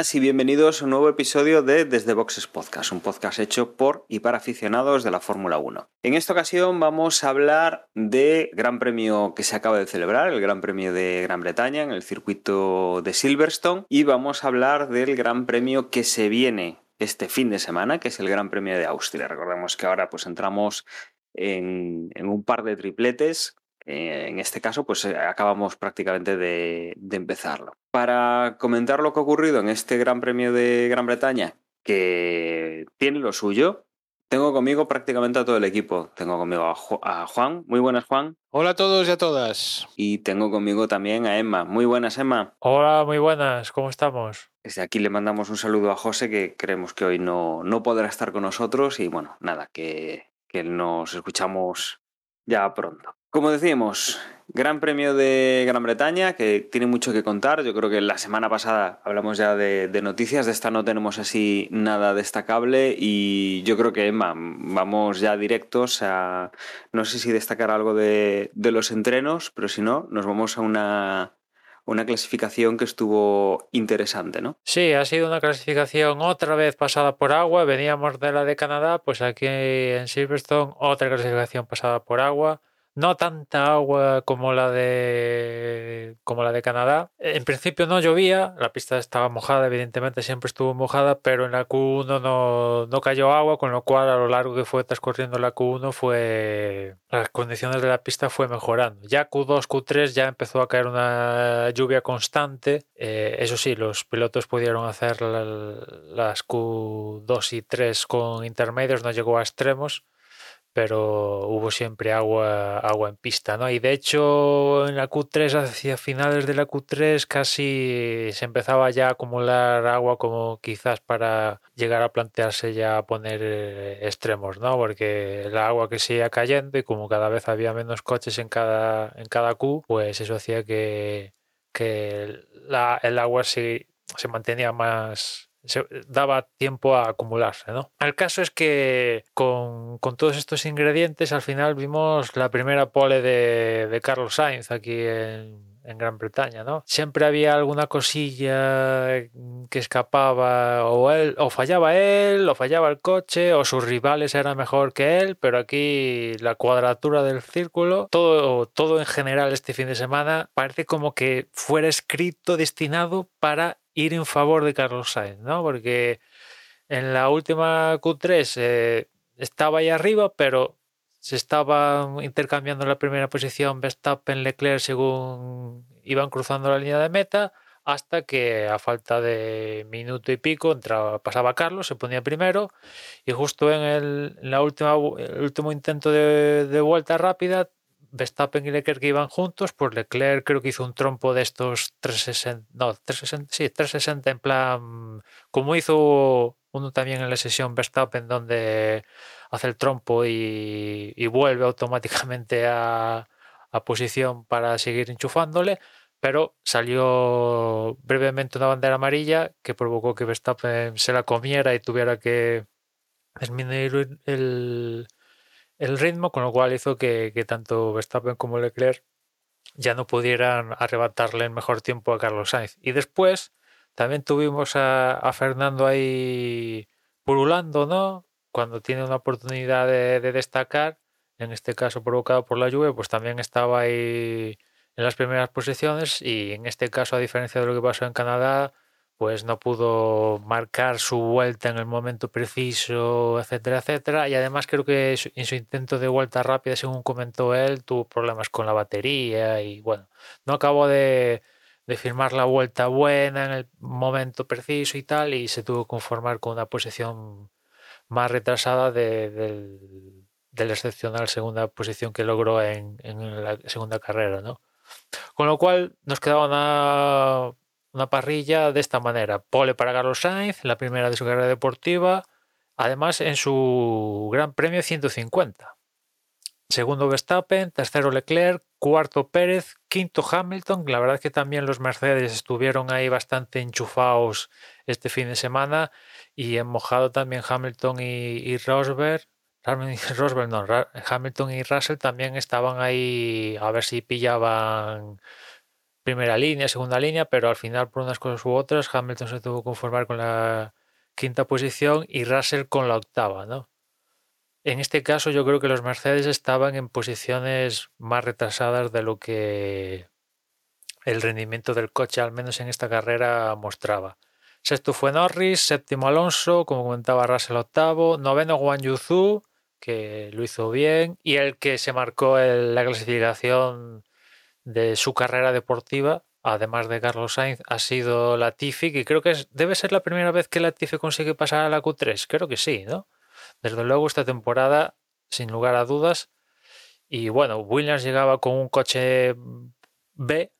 y bienvenidos a un nuevo episodio de Desde Boxes Podcast, un podcast hecho por y para aficionados de la Fórmula 1. En esta ocasión vamos a hablar del Gran Premio que se acaba de celebrar, el Gran Premio de Gran Bretaña en el circuito de Silverstone, y vamos a hablar del Gran Premio que se viene este fin de semana, que es el Gran Premio de Austria. Recordemos que ahora pues entramos en, en un par de tripletes eh, en este caso, pues eh, acabamos prácticamente de, de, empezarlo. Para comentar lo que ha ocurrido en este Gran Premio de Gran Bretaña, que tiene lo suyo, tengo conmigo prácticamente a todo el equipo. Tengo conmigo a, Ju a Juan. Muy buenas, Juan. Hola a todos y a todas. Y tengo conmigo también a Emma. Muy buenas, Emma. Hola, muy buenas. ¿Cómo estamos? Desde aquí le mandamos un saludo a José, que creemos que hoy no, no podrá estar con nosotros. Y bueno, nada, que, que nos escuchamos ya pronto. Como decíamos, Gran Premio de Gran Bretaña, que tiene mucho que contar. Yo creo que la semana pasada hablamos ya de, noticias, de esta no tenemos así nada destacable y yo creo que, Emma, vamos ya directos a, no sé si destacar algo de, de los entrenos, pero si no, nos vamos a una, una clasificación que estuvo interesante, ¿no? Sí, ha sido una clasificación otra vez pasada por agua. Veníamos de la de Canadá, pues aquí en Silverstone otra clasificación pasada por agua no tanta agua como la de como la de Canadá. En principio no llovía, la pista estaba mojada, evidentemente siempre estuvo mojada, pero en la Q1 no, no cayó agua, con lo cual a lo largo que fue transcurriendo la Q1 fue las condiciones de la pista fue mejorando. Ya Q2, Q3 ya empezó a caer una lluvia constante. Eh, eso sí, los pilotos pudieron hacer la, las Q2 y 3 con intermedios, no llegó a extremos pero hubo siempre agua, agua en pista, ¿no? Y de hecho en la Q3, hacia finales de la Q3, casi se empezaba ya a acumular agua como quizás para llegar a plantearse ya poner eh, extremos, ¿no? Porque el agua que seguía cayendo y como cada vez había menos coches en cada, en cada Q, pues eso hacía que, que la, el agua se, se mantenía más, se daba tiempo a acumularse. ¿no? El caso es que con, con, todos estos ingredientes al final vimos la primera pole de, de Carlos Sainz aquí en, en, Gran Bretaña. ¿no? Siempre había alguna cosilla que escapaba o, él, o fallaba él o fallaba el coche o sus rivales eran mejor que él, pero aquí la cuadratura del círculo, todo, todo en general este fin de semana parece como que fuera escrito, destinado para ir en favor de Carlos Sainz, ¿no? Porque en la última Q3 eh, estaba ahí arriba, pero se estaban intercambiando la primera posición Verstappen, Leclerc según iban cruzando la línea de meta, hasta que a falta de minuto y pico entraba, pasaba Carlos, se ponía primero, y justo en, el, la última, el último intento de vuelta rápida Verstappen y Leclerc que iban juntos, pues Leclerc creo que hizo un trompo de estos 360, no, 360, sí, 360 en plan, como hizo uno también en la sesión Verstappen donde hace el trompo y, vuelve automáticamente a, a, posición para seguir enchufándole, pero salió brevemente una bandera amarilla que provocó que Verstappen se la comiera y tuviera que disminuir el el ritmo, con lo cual hizo que, tanto Verstappen como Leclerc ya no pudieran arrebatarle el mejor tiempo a Carlos Sainz. Y después también tuvimos a, a Fernando ahí pululando, ¿no? Cuando tiene una oportunidad de, de, destacar, en este caso provocado por la lluvia, pues también estaba ahí en las primeras posiciones y en este caso, a diferencia de lo que pasó en Canadá, pues no pudo marcar su vuelta en el momento preciso, etcétera, etcétera. Y además creo que en su intento de vuelta rápida, según comentó él, tuvo problemas con la batería y bueno, no acabó de, de firmar la vuelta buena en el momento preciso y tal, y se tuvo que conformar con una posición más retrasada de, del, del, excepcional segunda posición que logró en, en la segunda carrera, ¿no? Con lo cual nos quedaba una una parrilla de esta manera. Pole para Carlos Sainz, la primera de su carrera deportiva, además en su Gran Premio 150. Segundo Verstappen, tercero Leclerc, cuarto Pérez, quinto Hamilton. La verdad es que también los Mercedes estuvieron ahí bastante enchufados este fin de semana y en mojado también Hamilton y, y Rosberg. Hamilton y Russell también estaban ahí a ver si pillaban primera línea, segunda línea, pero al final por unas cosas u otras Hamilton se tuvo que conformar con la quinta posición y Russell con la octava, ¿no? En este caso yo creo que los Mercedes estaban en posiciones más retrasadas de lo que el rendimiento del coche, al menos en esta carrera, mostraba. Sexto fue Norris, séptimo Alonso, como comentaba Russell octavo, noveno Guan Yuzu, que lo hizo bien, y el que se marcó en la clasificación de su carrera deportiva, además de Carlos Sainz, ha sido Latifi, que creo que debe ser la primera vez que Latifi consigue pasar a la Q3, creo que sí, ¿no? Desde luego esta temporada, sin lugar a dudas. Y bueno, Williams llegaba con un coche B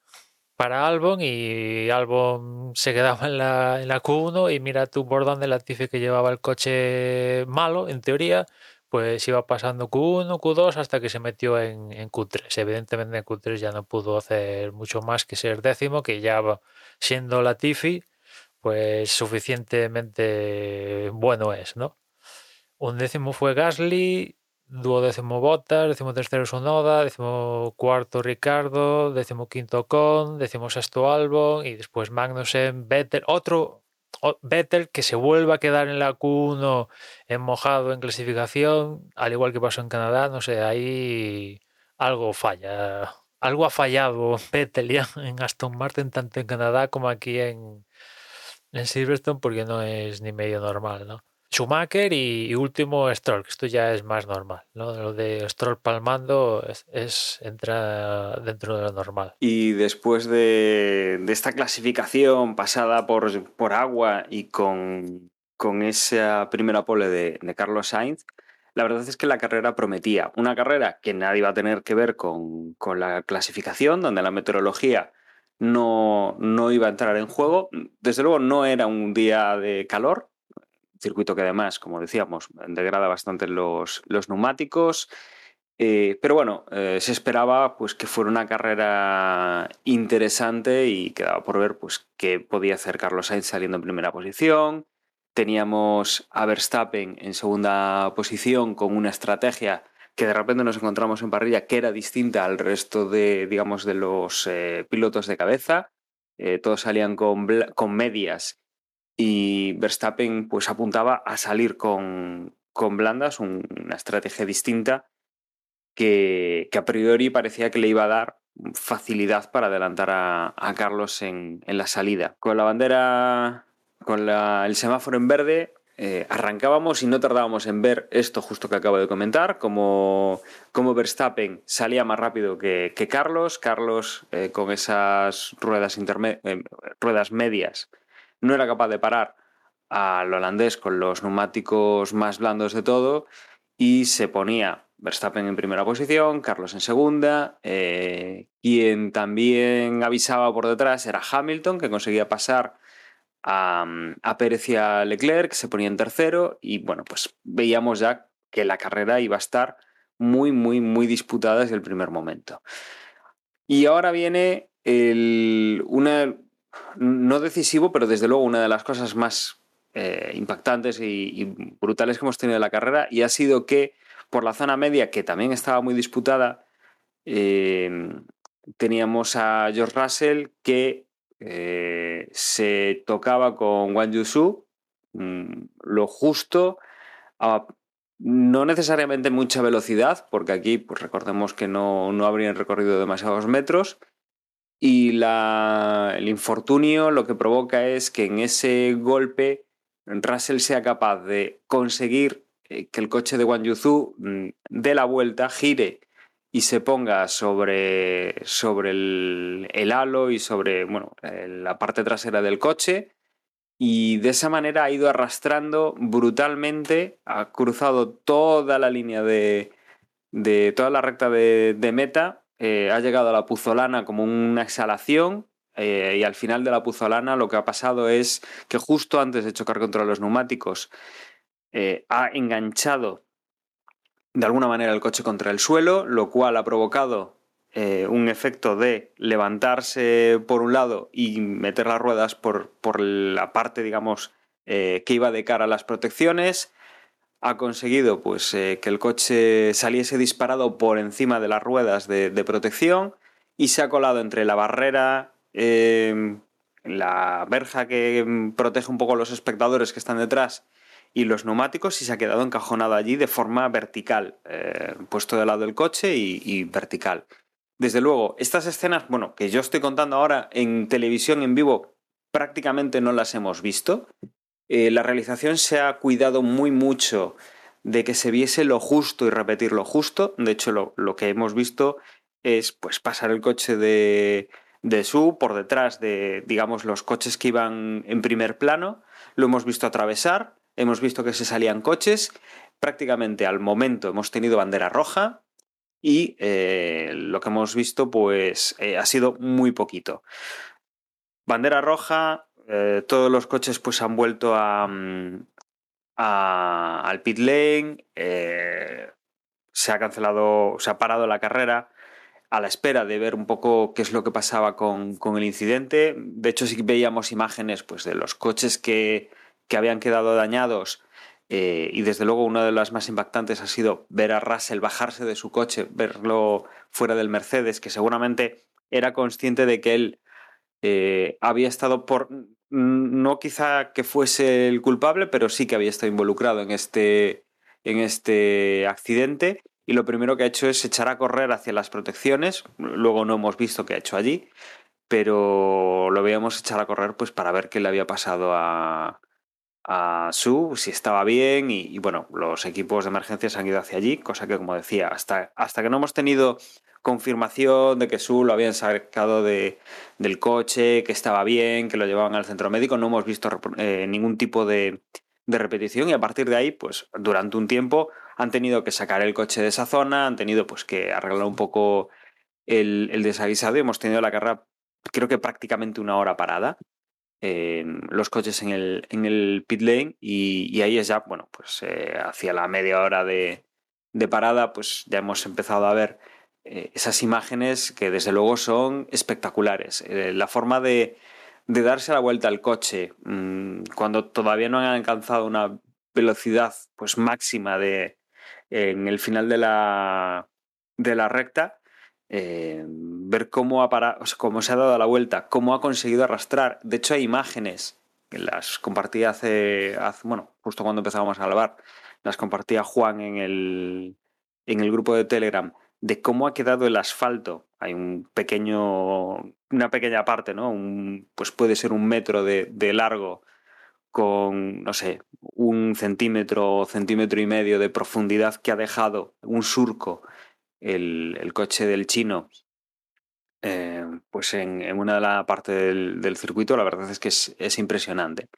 para Albon y Albon se quedaba en la, en la Q1 y mira tú por dónde Latifi que llevaba el coche malo, en teoría, pues iba pasando Q1, Q2 hasta que se metió en, en, Q3. Evidentemente en Q3 ya no pudo hacer mucho más que ser décimo, que ya siendo Latifi, pues suficientemente bueno es, ¿no? Un décimo fue Gasly, duodécimo Bottas, décimo tercero Sonoda, décimo cuarto Ricardo, décimo quinto Con, décimo sexto Albon y después Magnussen, Vettel, otro Vettel que se vuelva a quedar en la Q1 en mojado en clasificación, al igual que pasó en Canadá, no sé, ahí algo falla. Algo ha fallado Vettel ya en Aston Martin, tanto en Canadá como aquí en, en Silverstone, porque no es ni medio normal, ¿no? Schumacher y, último Stroll, que esto ya es más normal, ¿no? Lo de Stroll palmando es, es entra dentro de lo normal. Y después de, esta clasificación pasada por, por agua y con, con, esa primera pole de, Carlos Sainz, la verdad es que la carrera prometía. Una carrera que nadie iba a tener que ver con, con la clasificación, donde la meteorología no, no iba a entrar en juego. Desde luego no era un día de calor, circuito que además, como decíamos, degrada bastante los, los neumáticos. Eh, pero bueno, eh, se esperaba pues, que fuera una carrera interesante y quedaba por ver pues, qué podía hacer Carlos Sainz saliendo en primera posición. Teníamos a Verstappen en segunda posición con una estrategia que de repente nos encontramos en parrilla que era distinta al resto de, digamos, de los eh, pilotos de cabeza. Todos salían con, con medias y Verstappen pues apuntaba a salir con, con blandas, un, una estrategia distinta que, que, a priori parecía que le iba a dar facilidad para adelantar a, a Carlos en, en, la salida. Con la bandera, con la, el semáforo en verde, eh, arrancábamos y no tardábamos en ver esto justo que acabo de comentar, como, como Verstappen salía más rápido que, que Carlos, Carlos eh, con esas ruedas, eh, ruedas medias no era capaz de parar al holandés con los neumáticos más blandos de todo y se ponía Verstappen en primera posición, Carlos en segunda, eh, quien también avisaba por detrás era Hamilton, que conseguía pasar a, a Pérez y a Leclerc, se ponía en tercero y bueno, pues veíamos ya que la carrera iba a estar muy, muy, muy disputada desde el primer momento. Y ahora viene el, una, no decisivo, pero desde luego una de las cosas más eh, impactantes y, brutales que hemos tenido en la carrera y ha sido que por la zona media, que también estaba muy disputada, eh, teníamos a George Russell que eh, se tocaba con Wang Yusu, mmm, lo justo, no necesariamente mucha velocidad, porque aquí pues recordemos que no, no habrían recorrido demasiados metros, y la, el infortunio lo que provoca es que en ese golpe Russell sea capaz de conseguir eh, que el coche de Wang mm, dé la vuelta, gire y se ponga sobre, sobre el, el halo y sobre bueno, la parte trasera del coche. Y de esa manera ha ido arrastrando brutalmente, ha cruzado toda la línea de, de toda la recta de meta eh, ha llegado a la puzolana como una exhalación eh, y al final de la puzolana lo que ha pasado es que justo antes de chocar contra los neumáticos eh, ha enganchado de alguna manera el coche contra el suelo, lo cual ha provocado un efecto de levantarse por un lado y meter las ruedas por, por la parte, digamos, que iba de cara a las protecciones. Ha conseguido pues, eh, que el coche saliese disparado por encima de las ruedas de, protección y se ha colado entre la barrera, la verja que protege un poco a los espectadores que están detrás y los neumáticos y se ha quedado encajonado allí de forma vertical, puesto de lado del coche y, y vertical. Desde luego, estas escenas, bueno, que yo estoy contando ahora en televisión en vivo, prácticamente no las hemos visto. Eh, la realización se ha cuidado muy mucho de que se viese lo justo y repetir lo justo. De hecho, lo, que hemos visto es pues pasar el coche de, de Su por detrás de, digamos, los coches que iban en primer plano. Lo hemos visto atravesar, hemos visto que se salían coches. Prácticamente al momento hemos tenido bandera roja, y eh, lo que hemos visto pues eh, ha sido muy poquito. Bandera roja, eh, todos los coches pues han vuelto a, mm, al pit lane, se ha cancelado, se ha parado la carrera a la espera de ver un poco qué es lo que pasaba con, con el incidente. De hecho sí que veíamos imágenes pues de los coches que, que habían quedado dañados eh, y desde luego una de las más impactantes ha sido ver a Russell bajarse de su coche, verlo fuera del Mercedes, que seguramente era consciente de que él eh, había estado por... No quizá que fuese el culpable, pero sí que había estado involucrado en este, en este accidente. Y lo primero que ha hecho es echar a correr hacia las protecciones. Luego no hemos visto qué ha hecho allí, pero lo veíamos echar a correr pues para ver qué le había pasado a, a Su, si estaba bien y, bueno, los equipos de emergencias han ido hacia allí, cosa que como decía, hasta, hasta que no hemos tenido confirmación de que Su lo habían sacado de, del coche, que estaba bien, que lo llevaban al centro médico, no hemos visto eh, ningún tipo de, de repetición y a partir de ahí, pues durante un tiempo han tenido que sacar el coche de esa zona, han tenido pues que arreglar un poco el, desaguisado y hemos tenido la carrera creo que prácticamente una hora parada los coches en el, en el pit lane y, ahí es ya, bueno, pues eh, hacia la media hora de, de, parada, pues ya hemos empezado a ver eh, esas imágenes que desde luego son espectaculares. Eh, la forma de, de, darse la vuelta al coche mmm, cuando todavía no han alcanzado una velocidad pues máxima de, en el final de la, de la recta, eh, ver cómo, ha parado, cómo se ha dado la vuelta, cómo ha conseguido arrastrar. De hecho, hay imágenes las compartí hace, hace, bueno, justo cuando empezábamos a grabar, las compartía Juan en el, en el grupo de Telegram, de cómo ha quedado el asfalto. Hay un pequeño, una pequeña parte, ¿no? Un, pues puede ser un metro de, de largo con, no sé, un centímetro o centímetro y medio de profundidad que ha dejado un surco el, el coche del chino eh, pues en, en, una de las partes del, del, circuito, la verdad es que es, es impresionante.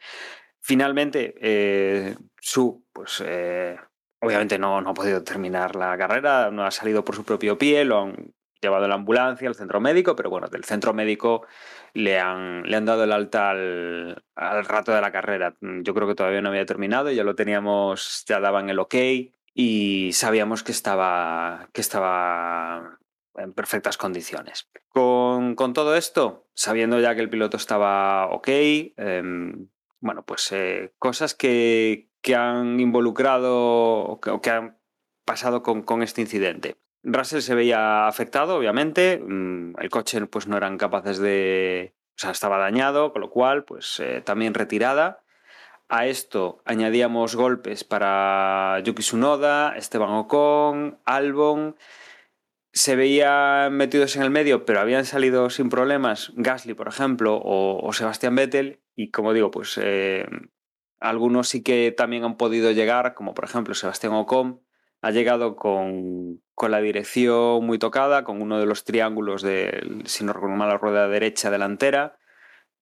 Finalmente, eh, Su, pues eh, obviamente no, no, ha podido terminar la carrera, no ha salido por su propio pie, lo han llevado a la ambulancia, al centro médico, pero bueno, del centro médico le han, le han dado el alta al, al rato de la carrera. Yo creo que todavía no había terminado, ya lo teníamos, ya daban el ok, y sabíamos que estaba, que estaba en perfectas condiciones. Con, con todo esto, sabiendo ya que el piloto estaba ok, eh, bueno, pues eh, cosas que, que, han involucrado o que, han pasado con, con, este incidente. Russell se veía afectado, obviamente, mm, el coche pues no eran capaces de... O sea, estaba dañado, con lo cual, pues eh, también retirada. A esto añadíamos golpes para Yuki Tsunoda, Esteban Ocon, Albon. Se veían metidos en el medio, pero habían salido sin problemas Gasly, por ejemplo, o, o Sebastián Vettel. Y como digo, pues eh, algunos sí que también han podido llegar, como por ejemplo Sebastián Ocon, ha llegado con, con la dirección muy tocada, con uno de los triángulos de, si no recuerdo mal, la rueda derecha delantera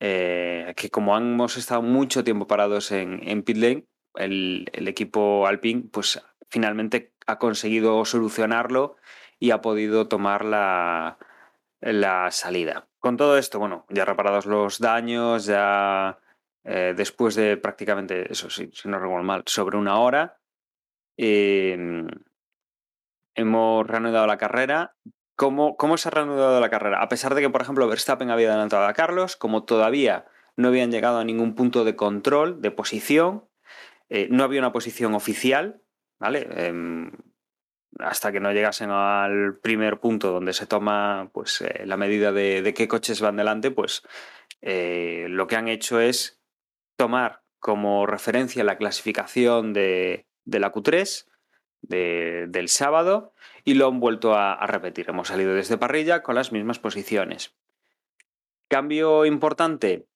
eh, que como hemos estado mucho tiempo parados en, en pit lane, el, el, equipo Alpine pues finalmente ha conseguido solucionarlo y ha podido tomar la, la salida. Con todo esto, bueno, ya reparados los daños, ya eh, después de prácticamente, eso sí, si no recuerdo mal, sobre una hora, eh, hemos reanudado la carrera ¿cómo, ¿cómo se ha reanudado la carrera? A pesar de que, por ejemplo, Verstappen había adelantado a Carlos, como todavía no habían llegado a ningún punto de control, de posición, eh, no había una posición oficial, ¿vale? Em, hasta que no llegasen al primer punto donde se toma pues, eh, la medida de, de, qué coches van delante, pues lo que han hecho es tomar como referencia la clasificación de, la Q3 de, del sábado y lo han vuelto a, a, repetir. Hemos salido desde parrilla con las mismas posiciones. Cambio importante.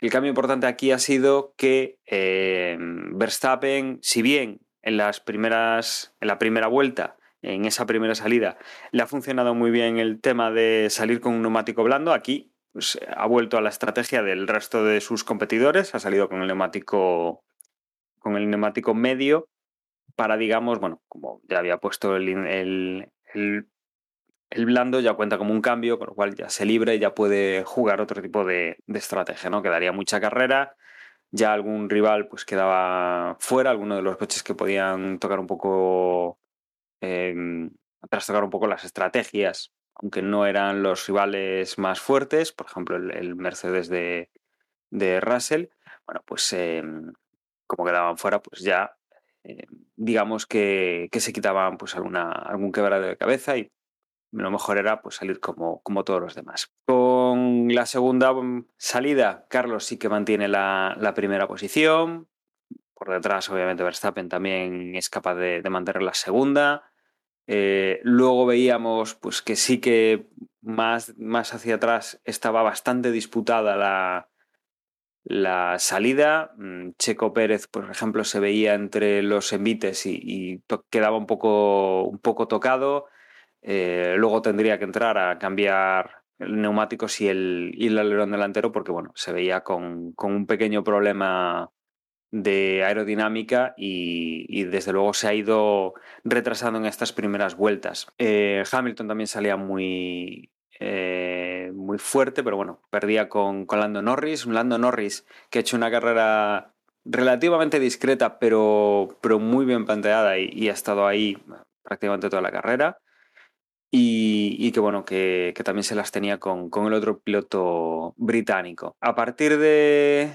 El cambio importante aquí ha sido que eh, Verstappen, si bien en las primeras, en la primera vuelta, en esa primera salida, le ha funcionado muy bien el tema de salir con un neumático blando, aquí pues, ha vuelto a la estrategia del resto de sus competidores, ha salido con el neumático con el neumático medio para, digamos, bueno, como ya había puesto el, el, el, blando, ya cuenta como un cambio, con lo cual ya se libre y ya puede jugar otro tipo de, de estrategia, ¿no? Quedaría mucha carrera, ya algún rival pues quedaba fuera, alguno de los coches que podían tocar un poco, eh, trastocar un poco las estrategias, aunque no eran los rivales más fuertes, por ejemplo el, Mercedes de, de, Russell, bueno, pues eh, como quedaban fuera, pues ya eh, digamos que, que, se quitaban pues alguna, algún quebrado de cabeza y lo mejor era pues salir como, como todos los demás. Con la segunda salida, Carlos sí que mantiene la, la primera posición. Por detrás, obviamente, Verstappen también es capaz de, de mantener la segunda. Eh, luego veíamos pues, que sí que más, más hacia atrás estaba bastante disputada la, la salida. Mm, Checo Pérez, por ejemplo, se veía entre los envites y, quedaba un poco, un poco tocado. Eh, luego tendría que entrar a cambiar neumáticos y el, y el alerón delantero porque bueno, se veía con, con un pequeño problema de aerodinámica y, desde luego se ha ido retrasando en estas primeras vueltas. Eh, Hamilton también salía muy, eh, muy fuerte, pero bueno, perdía con, con Lando Norris, un Lando Norris que ha hecho una carrera relativamente discreta, pero, pero muy bien planteada y, y ha estado ahí prácticamente toda la carrera. Y, y, que bueno, que, que, también se las tenía con, con, el otro piloto británico. A partir de,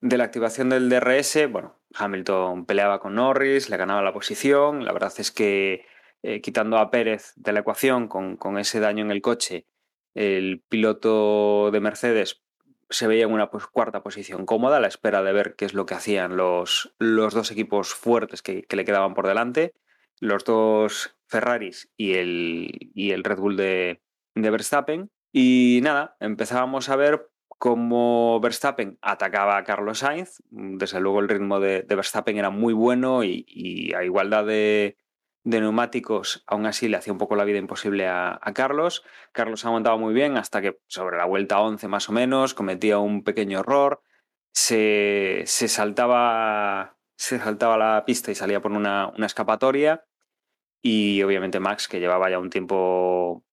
de, la activación del DRS, bueno, Hamilton peleaba con Norris, le ganaba la posición. La verdad es que eh, quitando a Pérez de la ecuación con, con, ese daño en el coche, el piloto de Mercedes se veía en una pues, cuarta posición cómoda, a la espera de ver qué es lo que hacían los, los dos equipos fuertes que, que le quedaban por delante. Los dos Ferraris y el, y el Red Bull de, de, Verstappen. Y nada, empezábamos a ver cómo Verstappen atacaba a Carlos Sainz. Desde luego el ritmo de, Verstappen era muy bueno y, a igualdad de, neumáticos, aún así le hacía un poco la vida imposible a, a, Carlos. Carlos aguantaba muy bien hasta que sobre la vuelta 11 más o menos cometía un pequeño error. Se, saltaba se saltaba la pista y salía por una escapatoria y obviamente Max, que llevaba ya un tiempo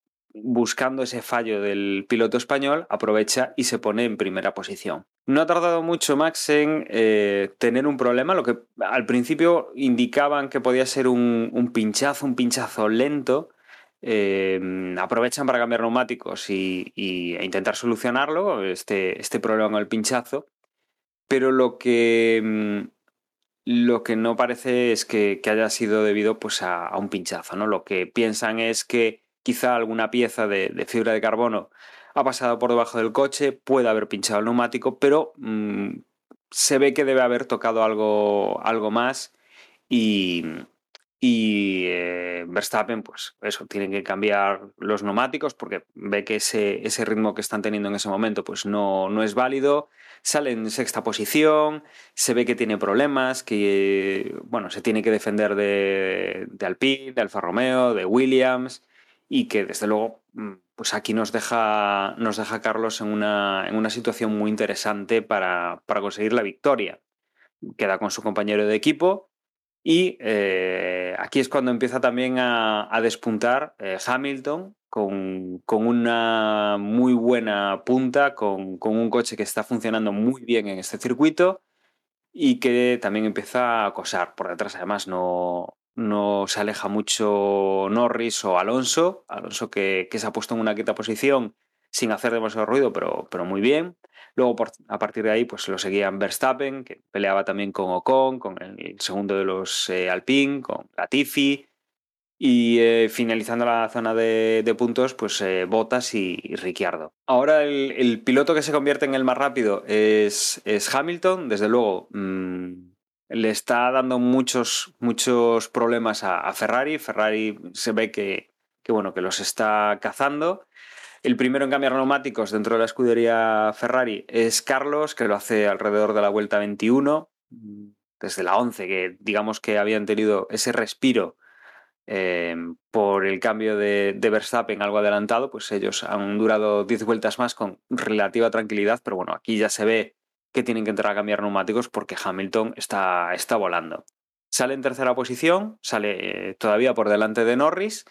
buscando ese fallo del piloto español, aprovecha y se pone en primera posición. No ha tardado mucho Max en eh, tener un problema, lo que al principio indicaban que podía ser un, pinchazo, un pinchazo lento. Eh, aprovechan para cambiar neumáticos y, e intentar solucionarlo, este, este problema con el pinchazo. Pero lo que mm, lo que no parece es que, que haya sido debido pues, a, a, un pinchazo. ¿no? Lo que piensan es que quizá alguna pieza de, fibra de carbono ha pasado por debajo del coche, puede haber pinchado el neumático, pero mmm, se ve que debe haber tocado algo, algo más y, y eh, Verstappen, pues eso, tienen que cambiar los neumáticos porque ve que ese, ese ritmo que están teniendo en ese momento pues no, no es válido. Sale en sexta posición, se ve que tiene problemas, que bueno, se tiene que defender de, de Alpine, de Alfa Romeo, de Williams, y que desde luego, mm, pues aquí nos deja, nos deja Carlos en una, en una situación muy interesante para, para conseguir la victoria. Queda con su compañero de equipo, y eh, aquí es cuando empieza también a, despuntar eh, Hamilton, con, con, una muy buena punta, con, con, un coche que está funcionando muy bien en este circuito y que también empieza a acosar por detrás. Además, no, no se aleja mucho Norris o Alonso. Alonso que, que se ha puesto en una quinta posición sin hacer demasiado ruido, pero, pero muy bien. Luego, a partir de ahí, pues lo seguían Verstappen, que peleaba también con Ocon, con el segundo de los eh, Alpine, con Latifi. Y eh, finalizando la zona de, puntos, pues eh, Bottas y, Ricciardo. Ahora el, piloto que se convierte en el más rápido es, es Hamilton. Desde luego, mmm, le está dando muchos, muchos problemas a, Ferrari. Ferrari se ve que, que, bueno, que los está cazando. El primero en cambiar neumáticos dentro de la escudería Ferrari es Carlos, que lo hace alrededor de la vuelta 21, desde la 11, que digamos que habían tenido ese respiro eh, por el cambio de, de, Verstappen algo adelantado, pues ellos han durado 10 vueltas más con relativa tranquilidad, pero bueno, aquí ya se ve que tienen que entrar a cambiar neumáticos porque Hamilton está, está volando. Sale en tercera posición, sale eh, todavía por delante de Norris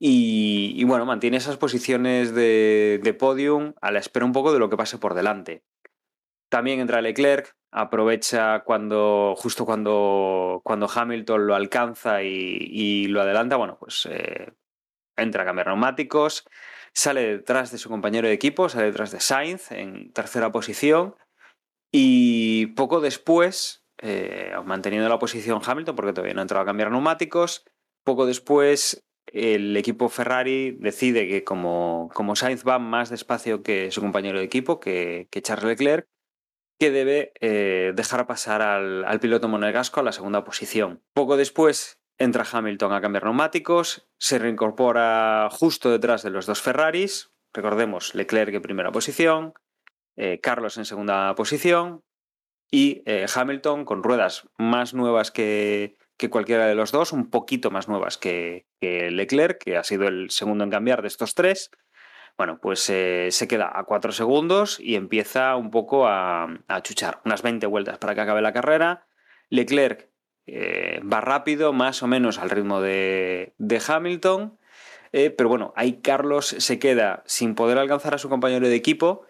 y, bueno, mantiene esas posiciones de, de, podium a la espera un poco de lo que pase por delante. También entra Leclerc, aprovecha cuando, justo cuando, cuando Hamilton lo alcanza y, y lo adelanta, bueno, pues eh, entra a cambiar neumáticos, sale detrás de su compañero de equipo, sale detrás de Sainz en tercera posición y poco después, eh, manteniendo la posición Hamilton porque todavía no ha entrado a cambiar neumáticos, poco después el equipo Ferrari decide que como, como Sainz va más despacio que su compañero de equipo, que, Charles Leclerc, que debe eh, dejar pasar al, al, piloto monegasco a la segunda posición. Poco después entra Hamilton a cambiar neumáticos, se reincorpora justo detrás de los dos Ferraris, recordemos Leclerc en primera posición, eh, Carlos en segunda posición y eh, Hamilton con ruedas más nuevas que, que cualquiera de los dos, un poquito más nuevas que, Leclerc, que ha sido el segundo en cambiar de estos tres. Bueno, pues eh, se queda a cuatro segundos y empieza un poco a, chuchar. Unas 20 vueltas para que acabe la carrera. Leclerc va rápido, más o menos al ritmo de, de Hamilton. Pero bueno, ahí Carlos se queda sin poder alcanzar a su compañero de equipo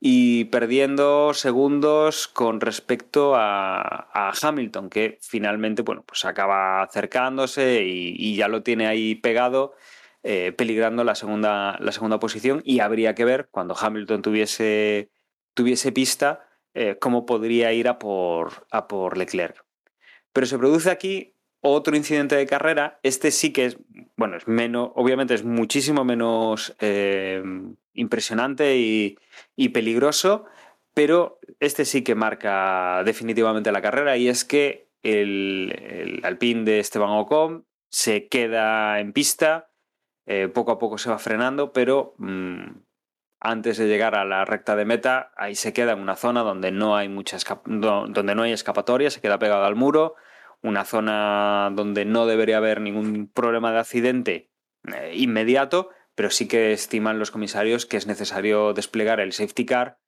y perdiendo segundos con respecto a, Hamilton, que finalmente bueno, pues acaba acercándose y, y ya lo tiene ahí pegado, eh, peligrando la segunda, la segunda posición. Y habría que ver, cuando Hamilton tuviese, tuviese pista, eh, cómo podría ir a por, a por Leclerc. Pero se produce aquí otro incidente de carrera. Este sí que es, bueno, es menos, obviamente es muchísimo menos eh, impresionante y, peligroso, pero este sí que marca definitivamente la carrera y es que el, el Alpine de Esteban Ocon se queda en pista, eh, poco a poco se va frenando, pero mmm, antes de llegar a la recta de meta, ahí se queda en una zona donde no hay mucha donde no hay escapatoria, se queda pegado al muro, una zona donde no debería haber ningún problema de accidente eh, inmediato, pero sí que estiman los comisarios que es necesario desplegar el safety car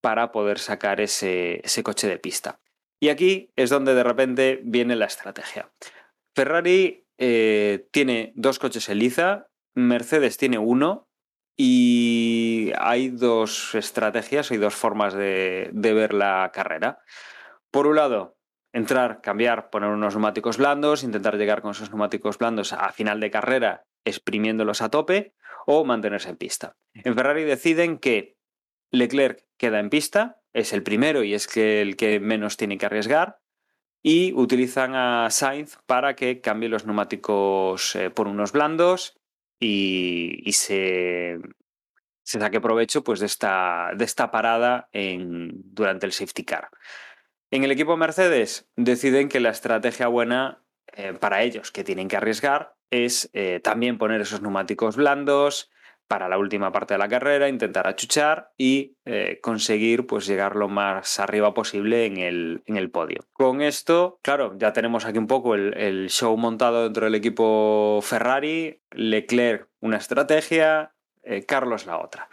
para poder sacar ese, ese coche de pista. Y aquí es donde de repente viene la estrategia. Ferrari eh, tiene dos coches en liza, Mercedes tiene uno, y hay dos estrategias, hay dos formas de, de, ver la carrera. Por un lado, entrar, cambiar, poner unos neumáticos blandos, intentar llegar con esos neumáticos blandos a final de carrera exprimiéndolos a tope o mantenerse en pista. En Ferrari deciden que Leclerc queda en pista, es el primero y es el que menos tiene que arriesgar, y utilizan a Sainz para que cambie los neumáticos eh, por unos blandos y, se, saque provecho pues, de, esta, de esta parada durante el safety car. En el equipo Mercedes deciden que la estrategia buena eh, para ellos, que tienen que arriesgar, es eh, también poner esos neumáticos blandos para la última parte de la carrera, intentar achuchar y eh, conseguir pues llegar lo más arriba posible en el, en el, podio. Con esto, claro, ya tenemos aquí un poco el, el show montado dentro del equipo Ferrari, Leclerc una estrategia, Carlos la otra.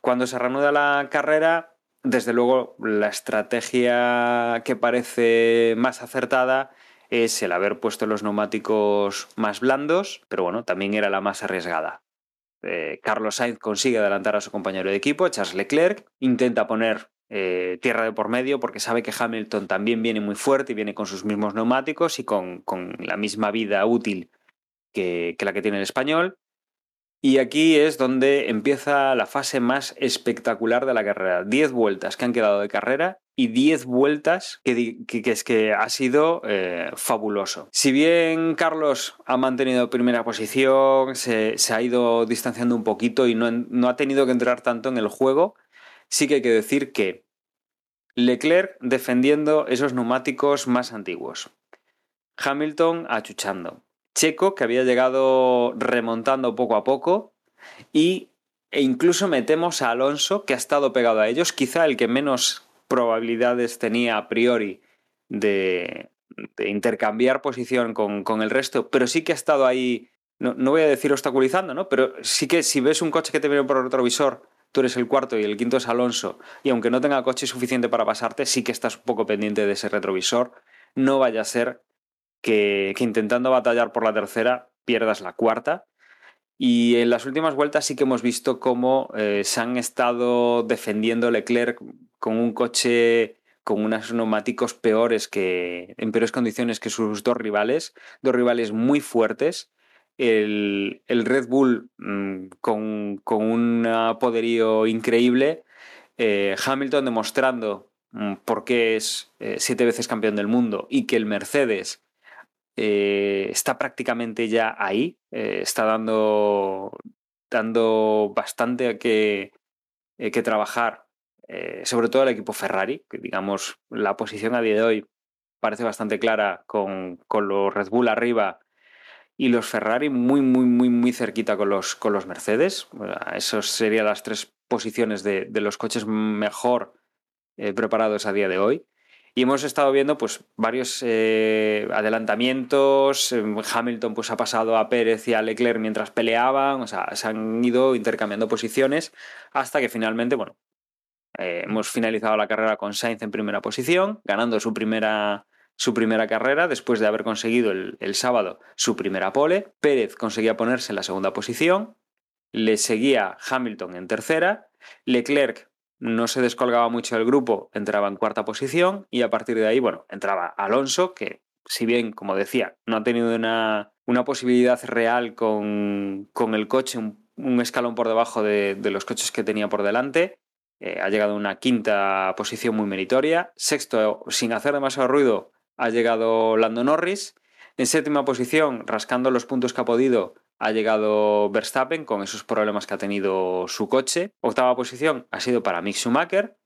Cuando se reanuda la carrera, desde luego la estrategia que parece más acertada es el haber puesto los neumáticos más blandos, pero bueno, también era la más arriesgada. Eh, Carlos Sainz consigue adelantar a su compañero de equipo, Charles Leclerc, intenta poner eh, tierra de por medio porque sabe que Hamilton también viene muy fuerte y viene con sus mismos neumáticos y con, la misma vida útil que la que tiene el español. Y aquí es donde empieza la fase más espectacular de la carrera. Diez vueltas que han quedado de carrera y diez vueltas que, que, que es que ha sido eh, fabuloso. Si bien Carlos ha mantenido primera posición, se, se ha ido distanciando un poquito y no, no ha tenido que entrar tanto en el juego, sí que hay que decir que Leclerc defendiendo esos neumáticos más antiguos. Hamilton achuchando. Checo, que había llegado remontando poco a poco, y, e incluso metemos a Alonso, que ha estado pegado a ellos, quizá el que menos probabilidades tenía a priori de, intercambiar posición con, con, el resto, pero sí que ha estado ahí, no, no, voy a decir obstaculizando, ¿no? Pero sí que si ves un coche que te viene por el retrovisor, tú eres el cuarto y el quinto es Alonso, y aunque no tenga coche suficiente para pasarte, sí que estás un poco pendiente de ese retrovisor. No vaya a ser que, intentando batallar por la tercera pierdas la cuarta. Y en las últimas vueltas sí que hemos visto cómo eh, se han estado defendiendo Leclerc con un coche con unos neumáticos peores que en peores condiciones que sus dos rivales, dos rivales muy fuertes. El, el Red Bull mmm, con, con, un poderío increíble, eh, Hamilton demostrando mmm, por qué es eh, siete veces campeón del mundo y que el Mercedes eh, está prácticamente ya ahí, eh, está dando, dando bastante que, eh, que trabajar, sobre todo el equipo Ferrari, que digamos la posición a día de hoy parece bastante clara con, con los Red Bull arriba y los Ferrari muy, muy, muy, muy cerquita con los, con los Mercedes. Esas serían las tres posiciones de, de los coches mejor preparados a día de hoy. Y hemos estado viendo pues, varios eh, adelantamientos. Hamilton pues, ha pasado a Pérez y a Leclerc mientras peleaban. O sea, se han ido intercambiando posiciones hasta que finalmente, bueno, eh, hemos finalizado la carrera con Sainz en primera posición, ganando su primera, su primera carrera después de haber conseguido el, el sábado su primera pole. Pérez conseguía ponerse en la segunda posición. Le seguía Hamilton en tercera. Leclerc no se descolgaba mucho del grupo, entraba en cuarta posición y a partir de ahí, bueno, entraba Alonso, que si bien, como decía, no ha tenido una, una posibilidad real con, con el coche, un, escalón por debajo de, de, los coches que tenía por delante, eh, ha llegado a una quinta posición muy meritoria. Sexto, sin hacer demasiado ruido, ha llegado Lando Norris. En séptima posición, rascando los puntos que ha podido, ha llegado Verstappen con esos problemas que ha tenido su coche. Octava posición ha sido para Mick Schumacher.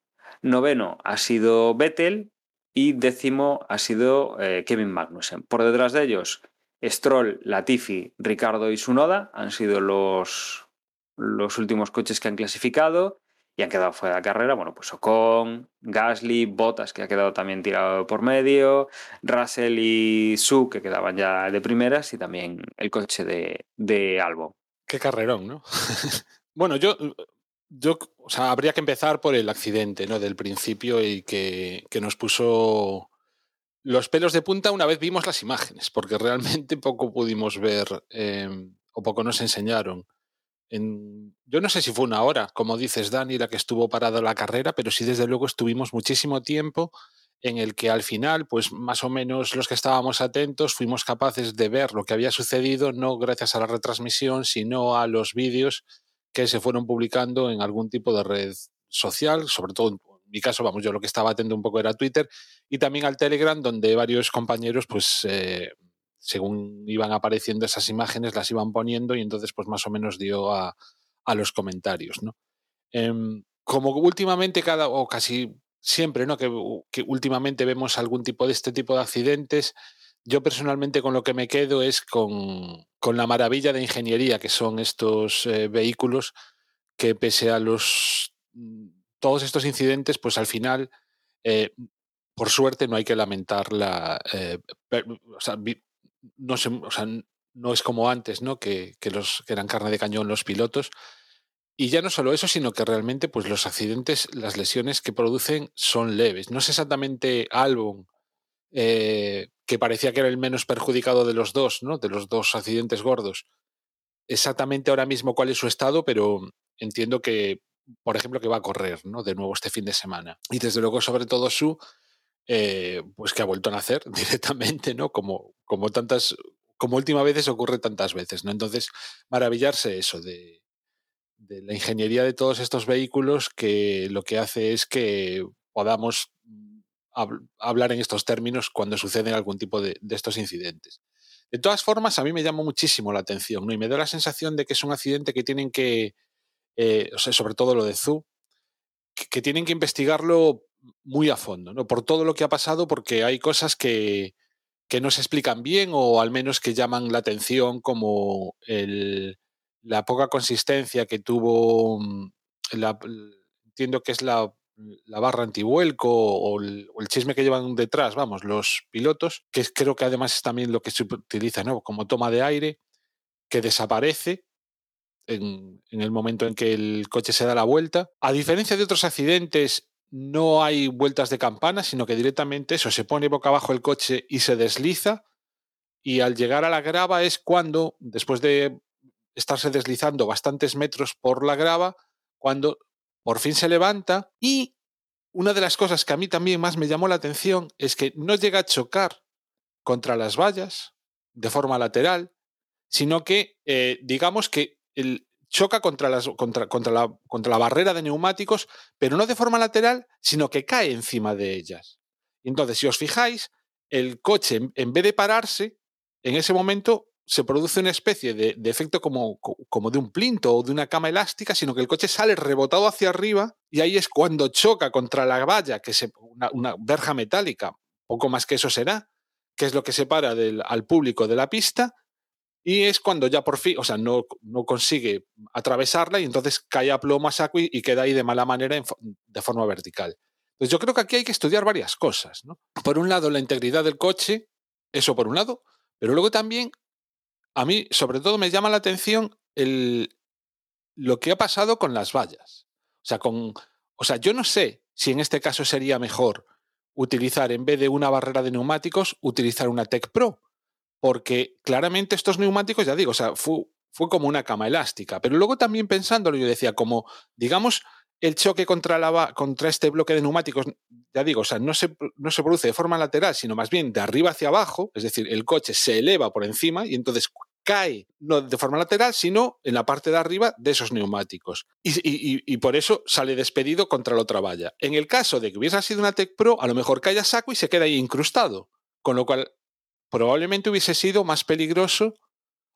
Noveno ha sido Vettel. Y décimo ha sido eh, Kevin Magnussen. Por detrás de ellos, Stroll, Latifi, Ricardo y Sunoda han sido los, los últimos coches que han clasificado y han quedado fuera de la carrera, bueno, pues Ocon, Gasly, Bottas, que ha quedado también tirado por medio, Russell y Su, que quedaban ya de primeras, y también el coche de, de Albo. Qué carrerón, ¿no? bueno, yo, yo, o sea, habría que empezar por el accidente, ¿no? Del principio y que, que nos puso los pelos de punta una vez vimos las imágenes, porque realmente poco pudimos ver eh, o poco nos enseñaron. Yo no sé si fue una hora, como dices, Dani, la que estuvo parada la carrera, pero sí desde luego estuvimos muchísimo tiempo en el que al final, pues más o menos los que estábamos atentos fuimos capaces de ver lo que había sucedido, no gracias a la retransmisión, sino a los vídeos que se fueron publicando en algún tipo de red social, sobre todo en mi caso, vamos, yo lo que estaba atento un poco era Twitter, y también al Telegram, donde varios compañeros, pues eh, según iban apareciendo esas imágenes, las iban poniendo y entonces pues más o menos dio a, a los comentarios, ¿no? Eh, como últimamente cada, o casi siempre, ¿no? Que, últimamente vemos algún tipo de este tipo de accidentes, yo personalmente con lo que me quedo es con, con la maravilla de ingeniería que son estos eh, vehículos que pese a los todos estos incidentes, pues al final, eh, por suerte, no hay que lamentar la, eh, no, se, o sea, no es como antes, ¿no? Que, que, los, que eran carne de cañón los pilotos. Y ya no solo eso, sino que realmente pues, los accidentes, las lesiones que producen son leves. No es exactamente Albon, eh, que parecía que era el menos perjudicado de los dos, ¿no? de los dos accidentes gordos. Exactamente ahora mismo cuál es su estado, pero entiendo que por ejemplo, que va a correr ¿no? de nuevo este fin de semana. Y desde luego, sobre todo su, eh, pues que ha vuelto a nacer directamente, ¿no? Como, como tantas, como última veces ocurre tantas veces, ¿no? Entonces, maravillarse eso de, la ingeniería de todos estos vehículos que lo que hace es que podamos mm, hablar en estos términos cuando suceden algún tipo de, estos incidentes. De todas formas, a mí me llamó muchísimo la atención ¿no? y me da la sensación de que es un accidente que tienen que, eh, o sea, sobre todo lo de que, que, tienen que investigarlo muy a fondo, ¿no? por todo lo que ha pasado, porque hay cosas que, que no se explican bien o al menos que llaman la atención, como el, la poca consistencia que tuvo, mm, la, entiendo que es la, la barra antivuelco o el, o el, chisme que llevan detrás, vamos, los pilotos, que creo que además es también lo que se utiliza ¿no? como toma de aire, que desaparece en, en, el momento en que el coche se da la vuelta. A diferencia de otros accidentes, no hay vueltas de campana, sino que directamente eso se pone boca abajo el coche y se desliza. Y al llegar a la grava es cuando, después de estarse deslizando bastantes metros por la grava, cuando por fin se levanta y una de las cosas que a mí también más me llamó la atención es que no llega a chocar contra las vallas de forma lateral, sino que eh, digamos que el, choca contra, las, contra, contra, la, contra la barrera de neumáticos, pero no de forma lateral, sino que cae encima de ellas. Entonces, si os fijáis, el coche, en vez de pararse, en ese momento se produce una especie de, de, efecto como, como de un plinto o de una cama elástica, sino que el coche sale rebotado hacia arriba y ahí es cuando choca contra la valla, que es una, verja metálica, poco más que eso será, que es lo que separa al público de la pista, y es cuando ya por fin, o sea, no, no consigue atravesarla y entonces cae a plomo a saco y, queda ahí de mala manera en, de forma vertical. Entonces yo creo que aquí hay que estudiar varias cosas. ¿no? Por un lado, la integridad del coche, eso por un lado, pero luego también a mí, sobre todo, me llama la atención lo que ha pasado con las vallas. O sea, con, o sea, yo no sé si en este caso sería mejor utilizar, en vez de una barrera de neumáticos, utilizar una Tech Pro. Porque claramente estos neumáticos, ya digo, o sea, fue, fue como una cama elástica. Pero luego también pensándolo, yo decía, como, digamos, el choque contra, la, contra este bloque de neumáticos, ya digo, o sea, no se, no se produce de forma lateral, sino más bien de arriba hacia abajo, es decir, el coche se eleva por encima y entonces cae no de forma lateral, sino en la parte de arriba de esos neumáticos. Y, y, y, por eso sale despedido contra la otra valla. En el caso de que hubiese sido una Tech Pro, a lo mejor cae a saco y se queda ahí incrustado. Con lo cual, probablemente hubiese sido más peligroso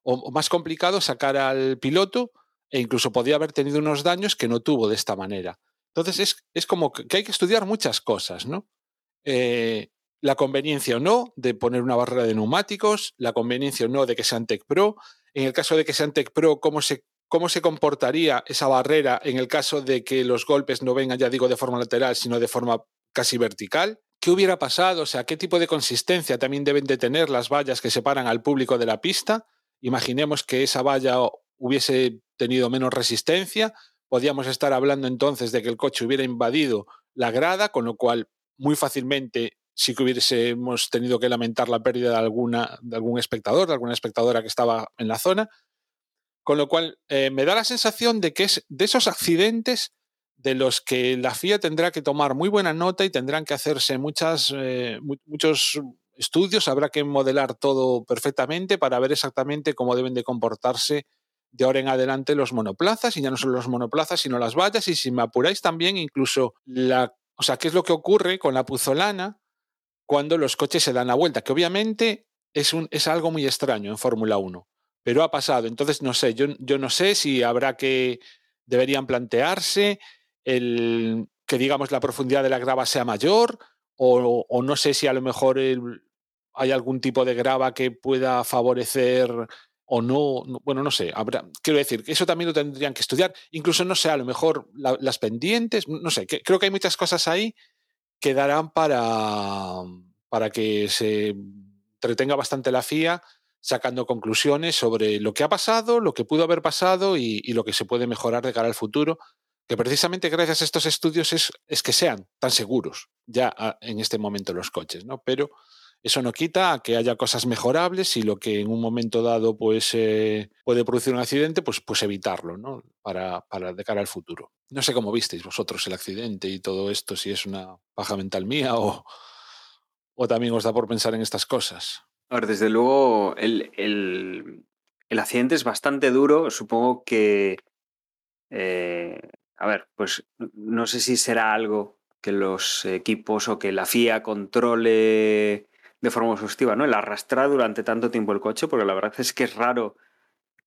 o, más complicado sacar al piloto e incluso podía haber tenido unos daños que no tuvo de esta manera. Entonces es, es como que hay que estudiar muchas cosas, ¿no? Eh, la conveniencia o no de poner una barrera de neumáticos, la conveniencia o no de que sean Tech Pro, en el caso de que sean Tech Pro, cómo se, cómo se comportaría esa barrera en el caso de que los golpes no vengan, ya digo, de forma lateral, sino de forma casi vertical. ¿Qué hubiera pasado? O sea, ¿qué tipo de consistencia también deben de tener las vallas que separan al público de la pista? Imaginemos que esa valla hubiese tenido menos resistencia, podíamos estar hablando entonces de que el coche hubiera invadido la grada, con lo cual muy fácilmente sí que hubiésemos tenido que lamentar la pérdida de, alguna, de algún espectador, de alguna espectadora que estaba en la zona. Con lo cual, eh, me da la sensación de que es de esos accidentes de los que la FIA tendrá que tomar muy buena nota y tendrán que hacerse muchas, eh, muchos estudios, habrá que modelar todo perfectamente para ver exactamente cómo deben de comportarse de ahora en adelante los monoplazas, y ya no solo los monoplazas, sino las vallas, y si me apuráis también incluso la... O sea, ¿qué es lo que ocurre con la puzolana cuando los coches se dan la vuelta? Que obviamente es, un, es algo muy extraño en Fórmula 1, pero ha pasado. Entonces, no sé, yo, yo no sé si habrá que... Deberían plantearse el que, digamos, la profundidad de la grava sea mayor, o, o no sé si a lo mejor el, hay algún tipo de grava que pueda favorecer o no, no, bueno, no sé, quiero decir, eso también lo tendrían que estudiar, incluso, no sé, a lo mejor la, las pendientes, no sé, que, creo que hay muchas cosas ahí que darán para, para que se entretenga bastante la FIA sacando conclusiones sobre lo que ha pasado, lo que pudo haber pasado y, lo que se puede mejorar de cara al futuro, que precisamente gracias a estos estudios es, es que sean tan seguros ya en este momento los coches, ¿no? Pero Eso no quita a que haya cosas mejorables y lo que en un momento dado pues, eh, puede producir un accidente, pues, pues evitarlo, ¿no? Para, para de cara al futuro. No sé cómo visteis vosotros el accidente y todo esto, si es una paja mental mía o, o también os da por pensar en estas cosas. A ver, desde luego, el, el- el accidente es bastante duro. Supongo que. eh, a ver, pues no sé si será algo que los equipos o que la FIA controle de forma exhaustiva, ¿no? El arrastrar durante tanto tiempo el coche, porque la verdad es que es raro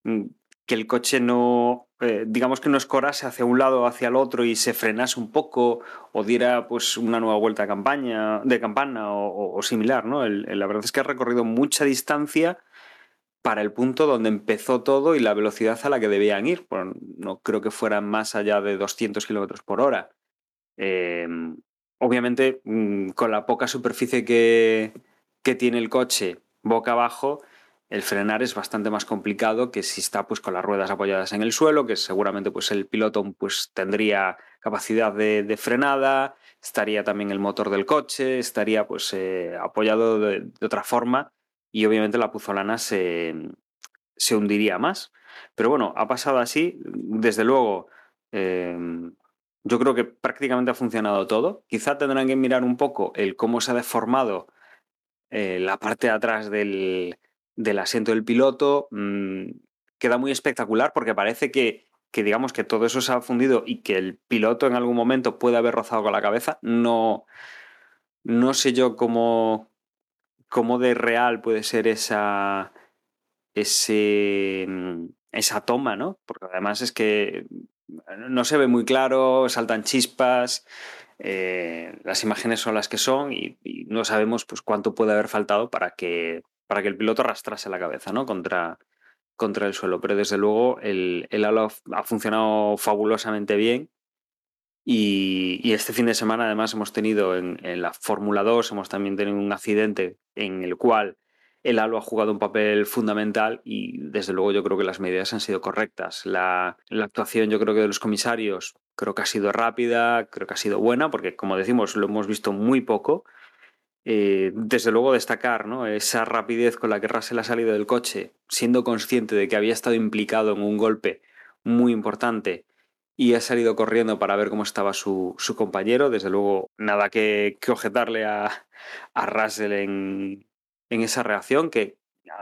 mm, que el coche no, eh, digamos que no escorase hacia un lado o hacia el otro y se frenase un poco o diera pues una nueva vuelta de campaña, de campana o, similar, ¿no? El- la verdad es que ha recorrido mucha distancia para el punto donde empezó todo y la velocidad a la que debían ir. Bueno, no creo que fueran más allá de 200 kilómetros por hora. Eh, obviamente, mm, con la poca superficie que, tiene el coche boca abajo, el frenar es bastante más complicado que si está pues con las ruedas apoyadas en el suelo, que seguramente pues el piloto pues tendría capacidad de, frenada, estaría también el motor del coche, estaría pues eh, apoyado de otra forma y obviamente la puzolana se, se hundiría más. Pero bueno, ha pasado así, desde luego. eh, yo creo que prácticamente ha funcionado todo. Quizá tendrán que mirar un poco el cómo se ha deformado eh, la parte de atrás del, del asiento del piloto. Mm, queda muy espectacular porque parece que, que, digamos, que todo eso se ha fundido y que el piloto en algún momento puede haber rozado con la cabeza. No, no sé yo cómo, cómo de real puede ser esa, ese, mm, esa toma, ¿no? Porque además es que no se ve muy claro, saltan chispas, eh, las imágenes son las que son y, no sabemos pues, cuánto puede haber faltado para que, para que el piloto arrastrase la cabeza ¿no? contra, contra el suelo. Pero desde luego el, el ha funcionado fabulosamente bien. Y, este fin de semana además hemos tenido en, la Fórmula 2, hemos también tenido un accidente en el cual el halo ha jugado un papel fundamental y desde luego yo creo que las medidas han sido correctas. La, la, actuación yo creo que de los comisarios creo que ha sido rápida, creo que ha sido buena, porque como decimos lo hemos visto muy poco. Eh, desde luego destacar ¿no? esa rapidez con la que Russell ha salido del coche, siendo consciente de que había estado implicado en un golpe muy importante y ha salido corriendo para ver cómo estaba su, su compañero. Desde luego, nada que, que objetarle a, a Russell en, en esa reacción, que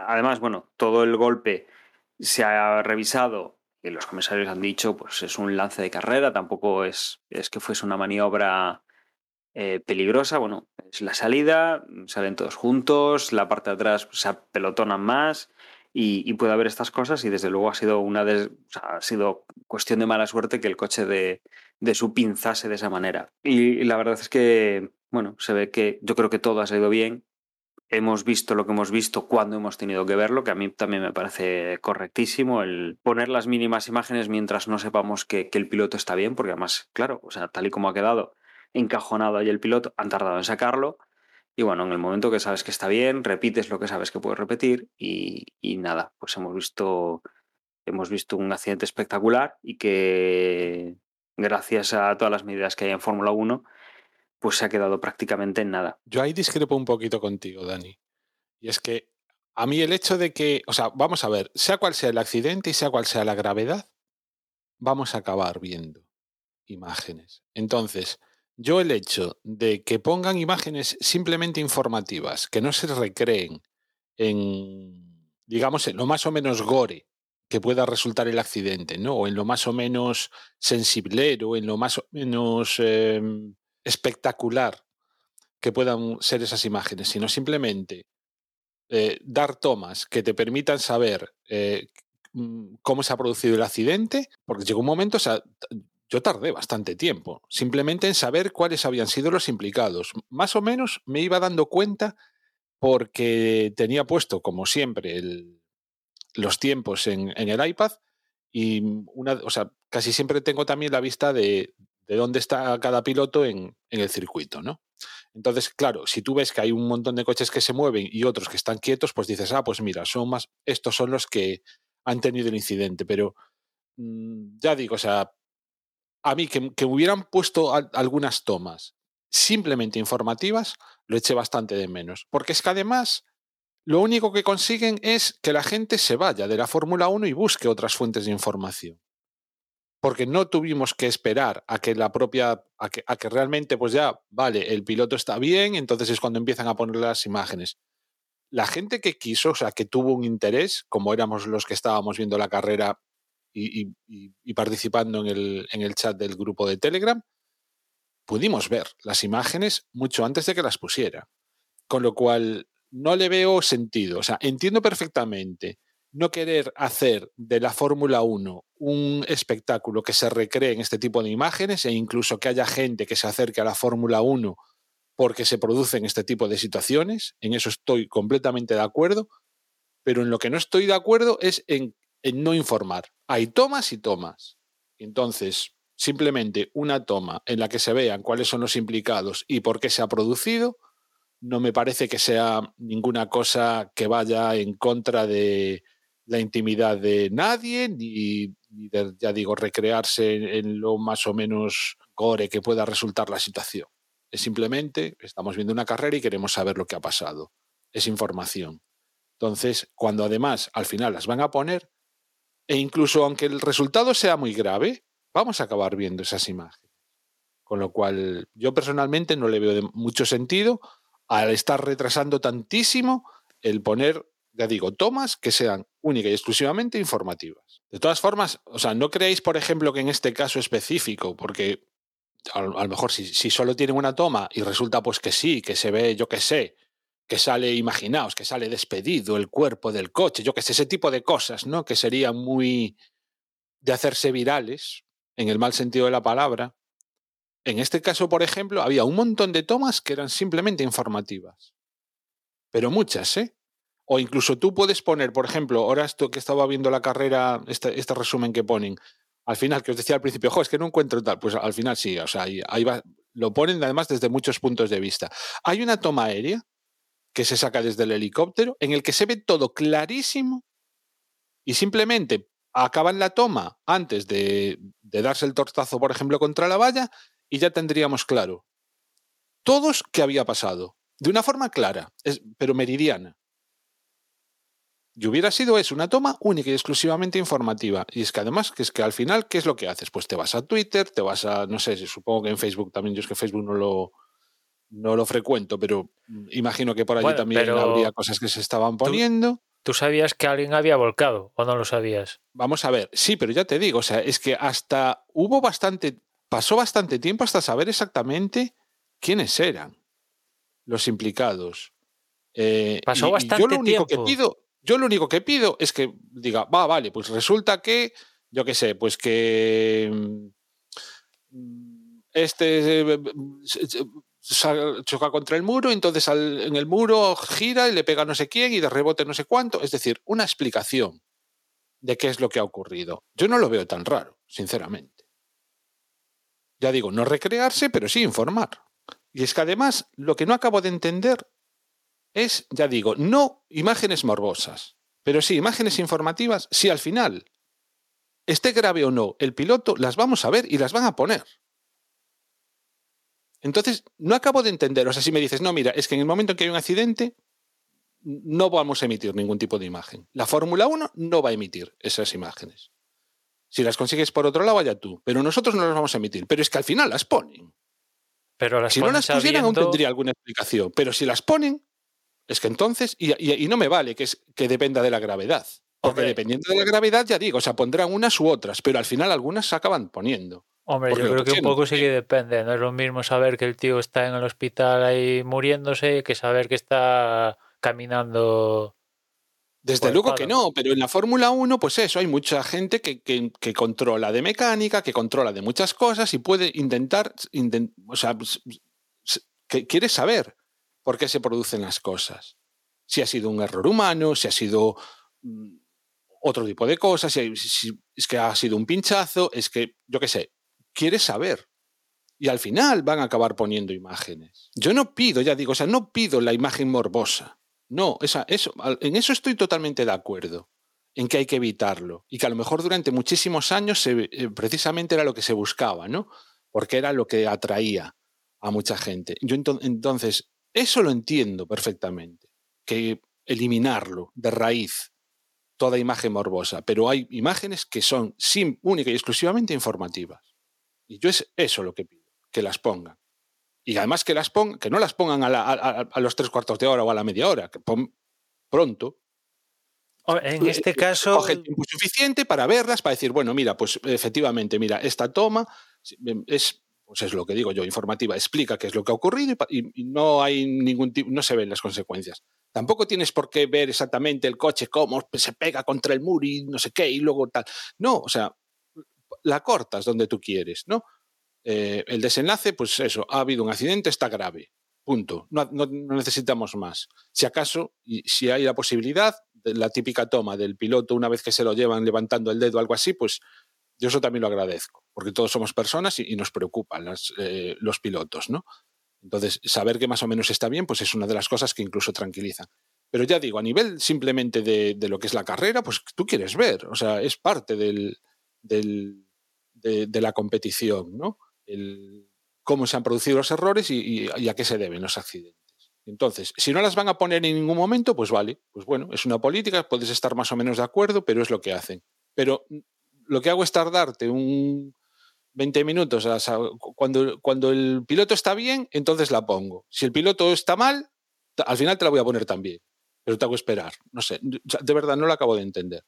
además, bueno, todo el golpe se ha revisado y los comisarios han dicho, pues es un lance de carrera, tampoco es, es que fuese una maniobra eh, peligrosa, bueno, es la salida, salen todos juntos, la parte de atrás se apelotonan más y, puede haber estas cosas y desde luego ha sido una de, o sea, ha sido cuestión de mala suerte que el coche de, de su pinzase de esa manera. Y, y la verdad es que, bueno, se ve que yo creo que todo ha salido bien, hemos visto lo que hemos visto cuando hemos tenido que verlo, que a mí también me parece correctísimo el poner las mínimas imágenes mientras no sepamos que, que, el piloto está bien, porque además, claro, o sea, tal y como ha quedado encajonado ahí el piloto, han tardado en sacarlo. Y bueno, en el momento que sabes que está bien, repites lo que sabes que puedes repetir y, y nada, pues hemos visto, hemos visto un accidente espectacular y que gracias a todas las medidas que hay en Fórmula 1, pues se ha quedado prácticamente en nada. Yo ahí discrepo un poquito contigo, Dani. Y es que a mí el hecho de que, o sea, vamos a ver, sea cual sea el accidente y sea cual sea la gravedad, vamos a acabar viendo imágenes. Entonces, yo el hecho de que pongan imágenes simplemente informativas, que no se recreen en, digamos, en lo más o menos gore que pueda resultar el accidente, ¿no? O en lo más o menos sensiblero, en lo más o menos... Eh, espectacular que puedan ser esas imágenes, sino simplemente eh, dar tomas que te permitan saber eh, cómo se ha producido el accidente, porque llegó un momento, o sea, yo tardé bastante tiempo, simplemente en saber cuáles habían sido los implicados. Más o menos me iba dando cuenta porque tenía puesto, como siempre, el, los tiempos en, el iPad y una, o sea, casi siempre tengo también la vista de, de dónde está cada piloto en, en, el circuito, ¿no? Entonces, claro, si tú ves que hay un montón de coches que se mueven y otros que están quietos, pues dices, ah, pues mira, son más, estos son los que han tenido el incidente. Pero mmm, ya digo, o sea, a mí que, hubieran puesto algunas tomas simplemente informativas, lo eché bastante de menos. Porque es que además lo único que consiguen es que la gente se vaya de la Fórmula 1 y busque otras fuentes de información. Porque no tuvimos que esperar a que la propia, a que, a que realmente, pues ya, vale, el piloto está bien, entonces es cuando empiezan a poner las imágenes. La gente que quiso, o sea, que tuvo un interés, como éramos los que estábamos viendo la carrera y, participando en el, en el chat del grupo de Telegram, pudimos ver las imágenes mucho antes de que las pusiera. Con lo cual, no le veo sentido. O sea, entiendo perfectamente no querer hacer de la Fórmula 1 un espectáculo que se recree en este tipo de imágenes e incluso que haya gente que se acerque a la Fórmula 1 porque se producen este tipo de situaciones. En eso estoy completamente de acuerdo. Pero en lo que no estoy de acuerdo es en, en no informar. Hay tomas y tomas. Entonces, simplemente una toma en la que se vean cuáles son los implicados y por qué se ha producido, no me parece que sea ninguna cosa que vaya en contra de la intimidad de nadie, ni, de, ya digo, recrearse en, en lo más o menos gore que pueda resultar la situación. Es simplemente, estamos viendo una carrera y queremos saber lo que ha pasado. Es información. Entonces, cuando además al final las van a poner, e incluso aunque el resultado sea muy grave, vamos a acabar viendo esas imágenes. Con lo cual, yo personalmente no le veo mucho sentido al estar retrasando tantísimo el poner, ya digo, tomas que sean única y exclusivamente informativas. De todas formas, o sea, no creéis, por ejemplo, que en este caso específico, porque a, lo a lo mejor si, si solo tienen una toma y resulta pues que sí, que se ve, yo qué sé, que sale, imaginaos, que sale despedido el cuerpo del coche, yo que sé, ese tipo de cosas, ¿no? Que serían muy de hacerse virales, en el mal sentido de la palabra. En este caso, por ejemplo, había un montón de tomas que eran simplemente informativas. Pero muchas, ¿eh? O incluso tú puedes poner, por ejemplo, ahora esto que estaba viendo la carrera, este, este resumen que ponen, al final, que os decía al principio, jo, es que no encuentro tal, pues al final sí, o sea, ahí, ahí va, lo ponen además desde muchos puntos de vista. Hay una toma aérea que se saca desde el helicóptero, en el que se ve todo clarísimo y simplemente acaban la toma antes de, de darse el tortazo, por ejemplo, contra la valla y ya tendríamos claro todos qué había pasado, de una forma clara, pero meridiana. Y hubiera sido eso, una toma única y exclusivamente informativa. Y es que además, que es que al final, ¿qué es lo que haces? Pues te vas a Twitter, te vas a, no sé, supongo que en Facebook también, yo es que Facebook no lo, no lo frecuento, pero imagino que por allí Bueno, también habría cosas que se estaban poniendo. ¿Tú sabías que alguien había volcado o no lo sabías? Vamos a ver, sí, pero ya te digo, o sea, es que hasta hubo bastante, pasó bastante tiempo hasta saber exactamente quiénes eran los implicados. Eh, Pasó y- y bastante yo lo único tiempo. que pido, yo lo único que pido es que diga, va, vale, pues resulta que, yo qué sé, pues que mm, este eh, sa- choca contra el muro, entonces en el muro gira y le pega no sé quién y de rebote no sé cuánto. Es decir, una explicación de qué es lo que ha ocurrido. Yo no lo veo tan raro, sinceramente. Ya digo, no recrearse, pero sí informar. Y es que además lo que no acabo de entender es, ya digo, no imágenes morbosas, pero sí imágenes informativas, si al final, esté grave o no, el piloto las vamos a ver y las van a poner. Entonces, no acabo de entender, o sea, si me dices, no, mira, es que en el momento en que hay un accidente, no vamos a emitir ningún tipo de imagen. La Fórmula 1 no va a emitir esas imágenes. Si las consigues por otro lado, vaya tú. Pero nosotros no las vamos a emitir. Pero es que al final las ponen. Pero las Si no las pusieran, aún sabiendo- tendría alguna explicación. Pero si las ponen, es que entonces, y, y- y no me vale que, es, que dependa de la gravedad. Porque dependiendo de la gravedad, ya digo, o sea, pondrán unas u otras, pero al final algunas se acaban poniendo. Hombre, Porque yo creo que un poco sí que depende. No es lo mismo saber que el tío está en el hospital ahí muriéndose que saber que está caminando. Desde Pues, luego que no, pero en la Fórmula 1, pues eso, hay mucha gente que, que- que controla de mecánica, que controla de muchas cosas y puede intentar, inten- o sea, s- s- que quiere saber por qué se producen las cosas. Si ha sido un error humano, si ha sido mm, otro tipo de cosas, si- es que ha sido un pinchazo, es que, yo qué sé, quiere saber. Y al final van a acabar poniendo imágenes. Yo no pido, ya digo, o sea, no pido la imagen morbosa. No, esa, eso, en eso estoy totalmente de acuerdo, en que hay que evitarlo. Y que a lo mejor durante muchísimos años se- eh, precisamente era lo que se buscaba, ¿no? Porque era lo que atraía a mucha gente. Yo ento- entonces, Eso lo entiendo perfectamente, que eliminarlo de raíz toda imagen morbosa, pero hay imágenes que son sim, única y exclusivamente informativas. Y yo es eso lo que pido, que las pongan. Y además que las pongan, que no las pongan a, la, a, a, los tres cuartos de hora o a la media hora, que pon pronto. En este caso. Coge el tiempo suficiente para verlas, para decir, bueno, mira, pues efectivamente, mira, esta toma es pues es lo que digo yo, informativa, explica qué es lo que ha ocurrido y, y no hay ningún tipo, no se ven las consecuencias. Tampoco tienes por qué ver exactamente el coche, cómo se pega contra el muro y no sé qué, y luego tal. No, o sea, la cortas donde tú quieres, ¿no? Eh, el desenlace, pues eso, ha habido un accidente, está grave. Punto. No, necesitamos más. Si acaso, si hay la posibilidad, la típica toma del piloto una vez que se lo llevan levantando el dedo o algo así, pues yo eso también lo agradezco, porque todos somos personas y, nos preocupan eh, los pilotos, ¿no? Entonces, saber que más o menos está bien, pues es una de las cosas que incluso tranquilizan. Pero ya digo, a nivel simplemente de, de lo que es la carrera, pues tú quieres ver, o sea, es parte del, de, la competición, ¿no? El, cómo se han producido los errores y, y, a qué se deben los accidentes. Entonces, si no las van a poner en ningún momento, pues vale, pues bueno, es una política, puedes estar más o menos de acuerdo, pero es lo que hacen. Pero lo que hago es tardarte un 20 minutos. O sea, cuando, cuando el piloto está bien, entonces la pongo. Si el piloto está mal, al final te la voy a poner también. Pero te hago esperar. No sé, de verdad no lo acabo de entender.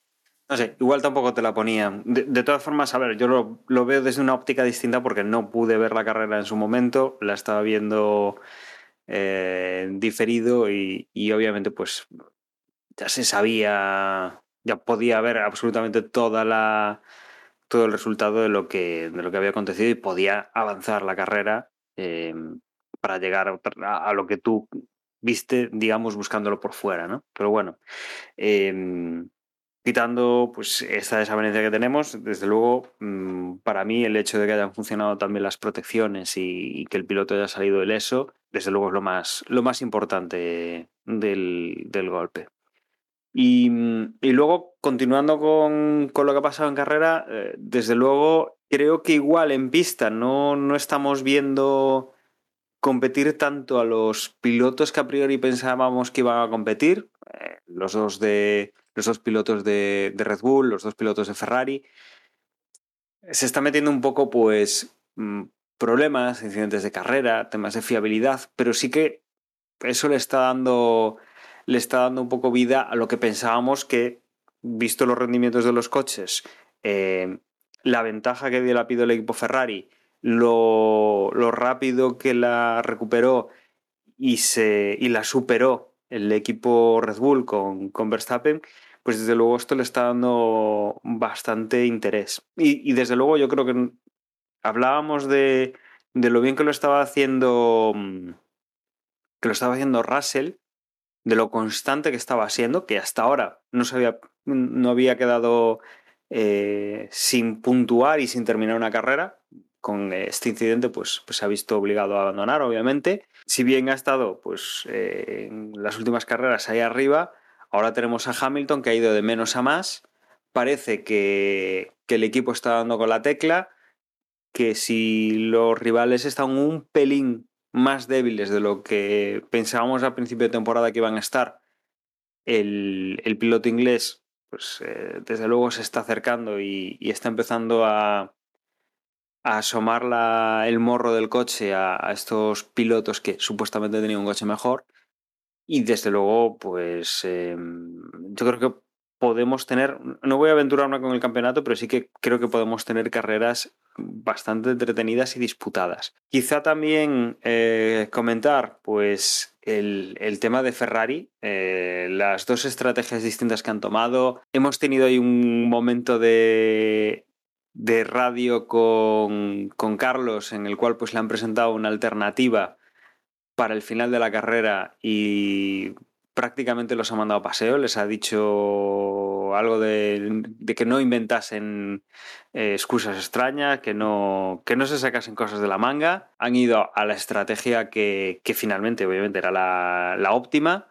No sé, igual tampoco te la ponía. De, todas formas, a ver, yo lo, veo desde una óptica distinta porque no pude ver la carrera en su momento, la estaba viendo eh, diferido y, y, obviamente pues ya se sabía ya podía ver absolutamente toda la, todo el resultado de lo que, de lo que había acontecido y podía avanzar la carrera eh, para llegar a, a, lo que tú viste, digamos, buscándolo por fuera, ¿no? Pero bueno, eh, quitando pues esta desavenencia que tenemos, desde luego, mmm, para mí el hecho de que hayan funcionado también las protecciones y, que el piloto haya salido ileso, desde luego es lo más, lo más importante del, del golpe. Y, y, luego, continuando con, con, lo que ha pasado en carrera, eh, desde luego creo que igual en pista no, no estamos viendo competir tanto a los pilotos que a priori pensábamos que iban a competir, eh, los, dos de, los dos pilotos de, Red Bull, los dos pilotos de Ferrari. Se está metiendo un poco, pues, mm, problemas, incidentes de carrera, temas de fiabilidad, pero sí que eso le está dando le está dando un poco vida a lo que pensábamos que, visto los rendimientos de los coches, eh, la ventaja que dio la pido el equipo Ferrari, lo, lo, rápido que la recuperó y, se, y la superó el equipo Red Bull con, con Verstappen, pues desde luego esto le está dando bastante interés. Y, y desde luego yo creo que hablábamos de, de, lo bien que lo estaba haciendo que lo estaba haciendo Russell de lo constante que estaba siendo, que hasta ahora no, se había, no había quedado eh, sin puntuar y sin terminar una carrera. Con este incidente, pues, pues se ha visto obligado a abandonar, obviamente. Si bien ha estado pues, eh, en las últimas carreras ahí arriba, ahora tenemos a Hamilton que ha ido de menos a más. Parece que, que el equipo está dando con la tecla, que si los rivales están un pelín más débiles de lo que pensábamos al principio de temporada que iban a estar, el, el piloto inglés, pues eh, desde luego se está acercando y, y está empezando a, asomar la, el morro del coche a, a, estos pilotos que supuestamente tenían un coche mejor. Y desde luego, pues eh, yo creo que podemos tener, no voy a aventurarme con el campeonato, pero sí que creo que podemos tener carreras bastante entretenidas y disputadas. Quizá también eh, comentar, pues, el, el, tema de Ferrari, eh, las dos estrategias distintas que han tomado. Hemos tenido ahí un momento de, de radio con, con Carlos en el cual pues le han presentado una alternativa para el final de la carrera y prácticamente los ha mandado a paseo, les ha dicho algo de, que no inventasen eh, excusas extrañas, que no, que no se sacasen cosas de la manga. Han ido a la estrategia que, que finalmente, obviamente, era la, la óptima.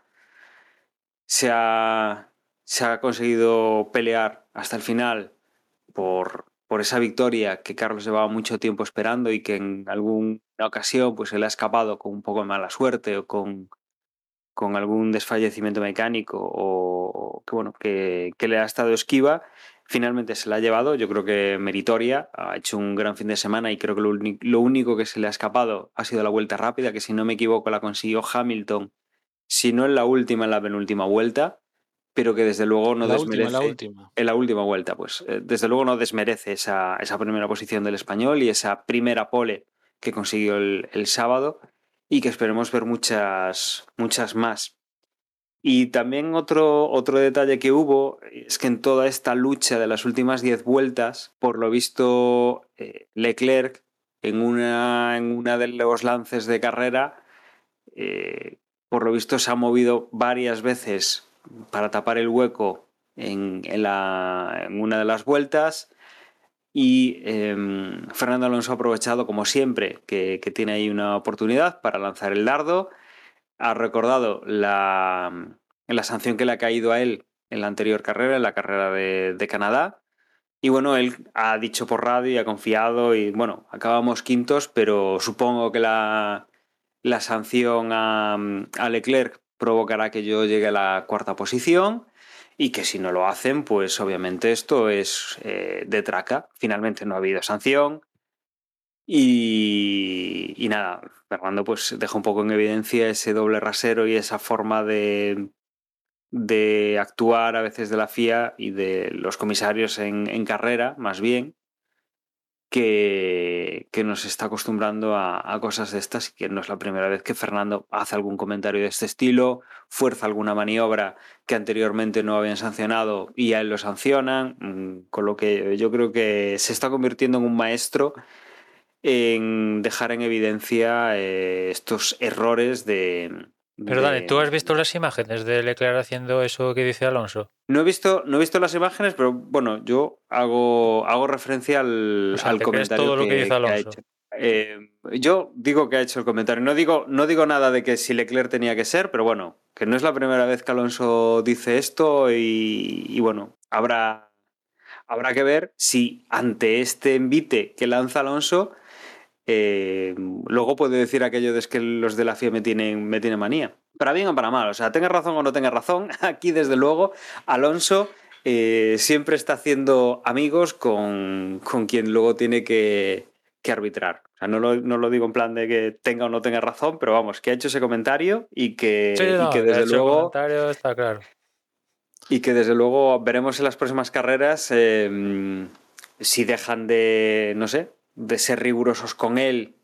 Se ha, se ha conseguido pelear hasta el final por por esa victoria que Carlos llevaba mucho tiempo esperando y que en alguna ocasión pues se le ha escapado con un poco de mala suerte o con, con algún desfallecimiento mecánico o que bueno que, que le ha estado esquiva finalmente se la ha llevado. Yo creo que meritoria. Ha hecho un gran fin de semana y creo que lo, lo único que se le ha escapado ha sido la vuelta rápida que si no me equivoco la consiguió Hamilton si no en la última en la penúltima vuelta pero que desde luego no la desmerece última, la última. en la última vuelta, pues eh, desde luego no desmerece esa, esa primera posición del español y esa primera pole que consiguió el, el sábado y que esperemos ver muchas, muchas más. Y también otro, otro detalle que hubo es que en toda esta lucha de las últimas 10 vueltas, por lo visto, eh, Leclerc en una, en una de los lances de carrera, eh, por lo visto se ha movido varias veces para tapar el hueco en, una de las vueltas y em, Fernando Alonso ha aprovechado como siempre que, tiene ahí una oportunidad para lanzar el dardo. Ha recordado la, la sanción que le ha caído a él en la anterior carrera, en la carrera de, Canadá. Y bueno, él ha dicho por radio y ha confiado y bueno, acabamos quintos, pero supongo que la, la sanción a Leclerc provocará que yo llegue a la cuarta posición y que si no lo hacen, pues obviamente esto es eh, de traca. Finalmente no ha habido sanción y, nada, Fernando pues deja un poco en evidencia ese doble rasero y esa forma de, de actuar a veces de la FIA y de los comisarios en carrera, más bien, que, nos está acostumbrando a, a cosas de estas y que no es la primera vez que Fernando hace algún comentario de este estilo, fuerza alguna maniobra que anteriormente no habían sancionado y a él lo sancionan, mm, con lo que yo creo que se está convirtiendo en un maestro en dejar en evidencia eh, estos errores de... Pero Dani, ¿tú has visto las imágenes de Leclerc haciendo eso que dice Alonso? No he visto, no he visto las imágenes, pero bueno, yo hago, hago referencia al, O sea, al ¿te crees comentario todo lo que dice ha hecho. Eh, yo digo que ha hecho el comentario. No digo, no digo nada de que si Leclerc tenía que ser, pero bueno, que no es la primera vez que Alonso dice esto y, y bueno, habrá, habrá que ver si ante este envite que lanza Alonso, eh, luego puede decir aquello de es que los de la FIA me tienen, me tienen manía. Para bien o para mal, o sea, tenga razón o no tenga razón, aquí desde luego Alonso eh, siempre está haciendo amigos con, con quien luego tiene que, que arbitrar. O sea, no lo, no lo digo en plan de que tenga o no tenga razón, pero vamos, que ha hecho ese comentario y que, Sí, y no, que de desde luego comentario está claro. y que desde luego veremos en las próximas carreras eh, si dejan de, no sé, de ser rigurosos con él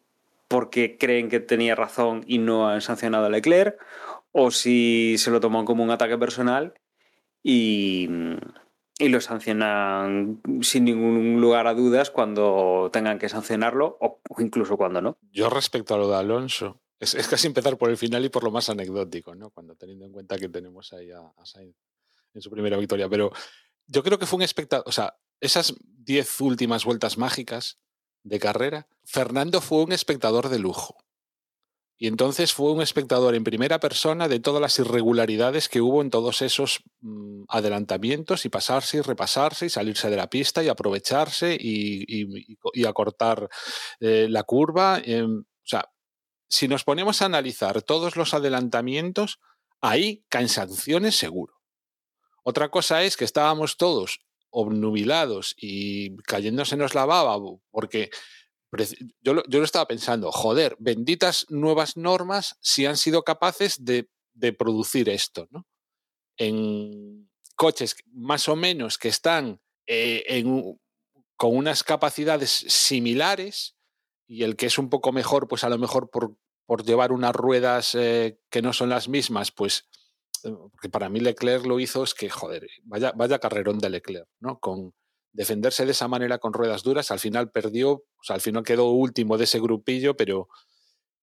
porque creen que tenía razón y no han sancionado a Leclerc, o si se lo toman como un ataque personal y, y lo sancionan sin ningún lugar a dudas cuando tengan que sancionarlo o incluso cuando no. Yo respecto a lo de Alonso, es, es casi empezar por el final y por lo más anecdótico, ¿no? Cuando teniendo en cuenta que tenemos ahí a, a en su primera victoria. Pero yo creo que fue un espectador, o sea, esas diez últimas vueltas mágicas de carrera, Fernando fue un espectador de lujo. Y entonces fue un espectador en primera persona de todas las irregularidades que hubo en todos esos mm, adelantamientos y pasarse y repasarse y salirse de la pista y aprovecharse y, y- y co- y acortar eh, la curva. em, o sea, si nos ponemos a analizar todos los adelantamientos, ahí caen sanciones seguro. Otra cosa es que estábamos todos obnubilados y cayéndosenos la baba porque yo lo, yo lo estaba pensando, joder, benditas nuevas normas si han sido capaces de, de producir esto, ¿no? En coches más o menos que están eh, en con unas capacidades similares y el que es un poco mejor, pues a lo mejor por, por llevar unas ruedas eh, que no son las mismas, pues porque para mí Leclerc lo hizo es que, joder, vaya, vaya carrerón de Leclerc, ¿no? Con defenderse de esa manera con ruedas duras, al final perdió, o sea, al final quedó último de ese grupillo, pero,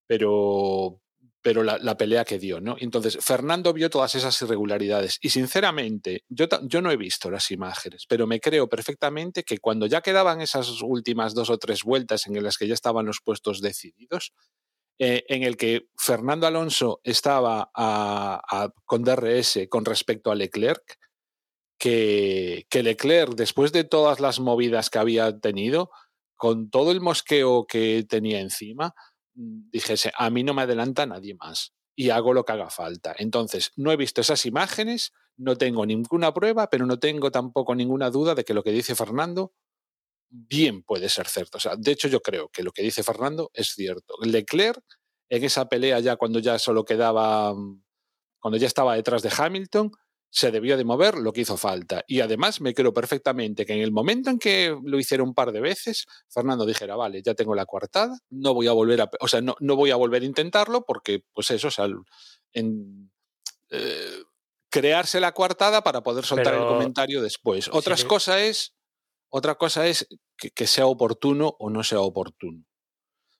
pero, pero la, la pelea que dio, ¿no? Entonces, Fernando vio todas esas irregularidades y sinceramente, yo, yo no he visto las imágenes, pero me creo perfectamente que cuando ya quedaban esas últimas dos o tres vueltas en las que ya estaban los puestos decididos, eh, en el que Fernando Alonso estaba a- con DRS con respecto a Leclerc, que, que Leclerc, después de todas las movidas que había tenido, con todo el mosqueo que tenía encima, mm, dijese, a mí no me adelanta nadie más y hago lo que haga falta. Entonces, no he visto esas imágenes, no tengo ninguna prueba, pero no tengo tampoco ninguna duda de que lo que dice Fernando bien puede ser cierto. O sea, de hecho, yo creo que lo que dice Fernando es cierto. Leclerc, en esa pelea ya cuando ya solo quedaba, cuando ya estaba detrás de Hamilton, se debió de mover lo que hizo falta. Y además me creo perfectamente que en el momento en que lo hiciera un par de veces, Fernando dijera, vale, ya tengo la coartada, no voy a volver a, o sea, no, no voy a volver a intentarlo porque, pues eso, o sea, en, eh, crearse la coartada para poder soltar Pero- el comentario después. Otra sí. cosa es, otra cosa es que, sea oportuno o no sea oportuno.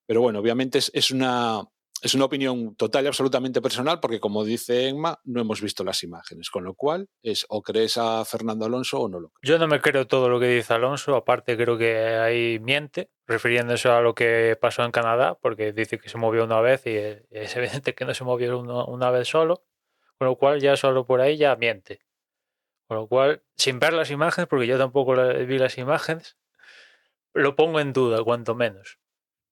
Pero bueno, obviamente es, una, es una opinión total y absolutamente personal porque, como dice Emma, no hemos visto las imágenes, con lo cual es o crees a Fernando Alonso o no lo crees. Yo no me creo todo lo que dice Alonso, aparte creo que ahí miente, refiriéndose a lo que pasó en Canadá, porque dice que se movió una vez y es evidente que no se movió uno- una vez solo, con lo cual ya solo por ahí ya miente. Con lo cual, sin ver las imágenes, porque yo tampoco vi las imágenes, lo pongo en duda, cuanto menos.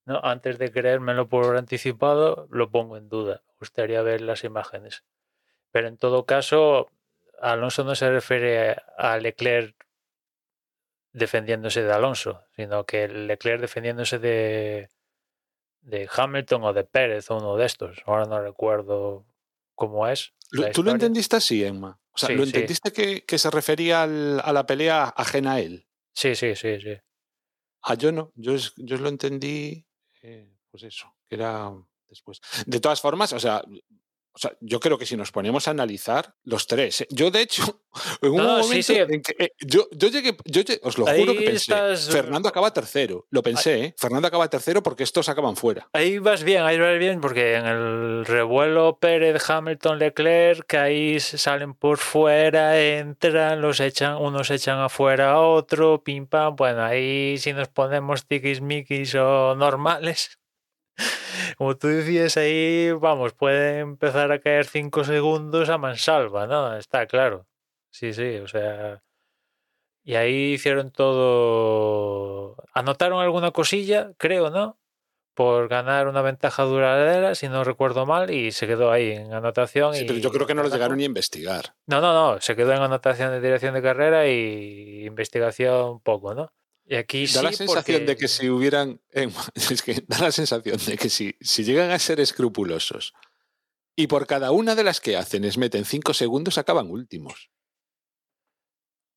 ¿no? Antes de creérmelo por anticipado, lo pongo en duda. Me gustaría ver las imágenes. Pero en todo caso, Alonso no se refiere a Leclerc defendiéndose de Alonso, sino que Leclerc defendiéndose de, de Hamilton o de Pérez o uno de estos. Ahora no recuerdo cómo es. ¿Tú lo entendiste así, Emma? O sea, Sí, ¿lo sí. entendiste que, que se refería al- a la pelea ajena a él? Sí, sí, sí, sí. Ah, yo no. Yo, yo lo entendí, eh, pues eso, que era después. De todas formas, o sea, o sea, yo creo que si nos ponemos a analizar los tres, ¿eh? yo de hecho, en un No, momento sí, sí. en que eh, yo, yo llegué, yo os lo juro que pensé, estás- Fernando acaba tercero, lo pensé, ¿eh? Fernando acaba tercero porque estos acaban fuera. Ahí vas bien, ahí vas bien, porque en el revuelo Pérez, Hamilton, Leclerc, que ahí salen por fuera, entran, los echan, unos echan afuera a otro, pim pam. Bueno, ahí si nos ponemos tiquismiquis o normales, como tú decías, ahí vamos, puede empezar a caer cinco segundos a mansalva, ¿no? Está claro. Sí, sí, o sea. Y ahí hicieron todo. Anotaron alguna cosilla, creo, ¿no? Por ganar una ventaja duradera, si no recuerdo mal, y se quedó ahí en anotación. Sí, y... pero yo creo que no lo llegaron ni a investigar. No, no, no, se quedó en anotación de dirección de carrera y investigación poco, ¿no? Y aquí Da sí, la sensación de que si hubieran. Emma, Es que da la sensación de que si, si llegan a ser escrupulosos y por cada una de las que hacen les meten cinco segundos, acaban últimos.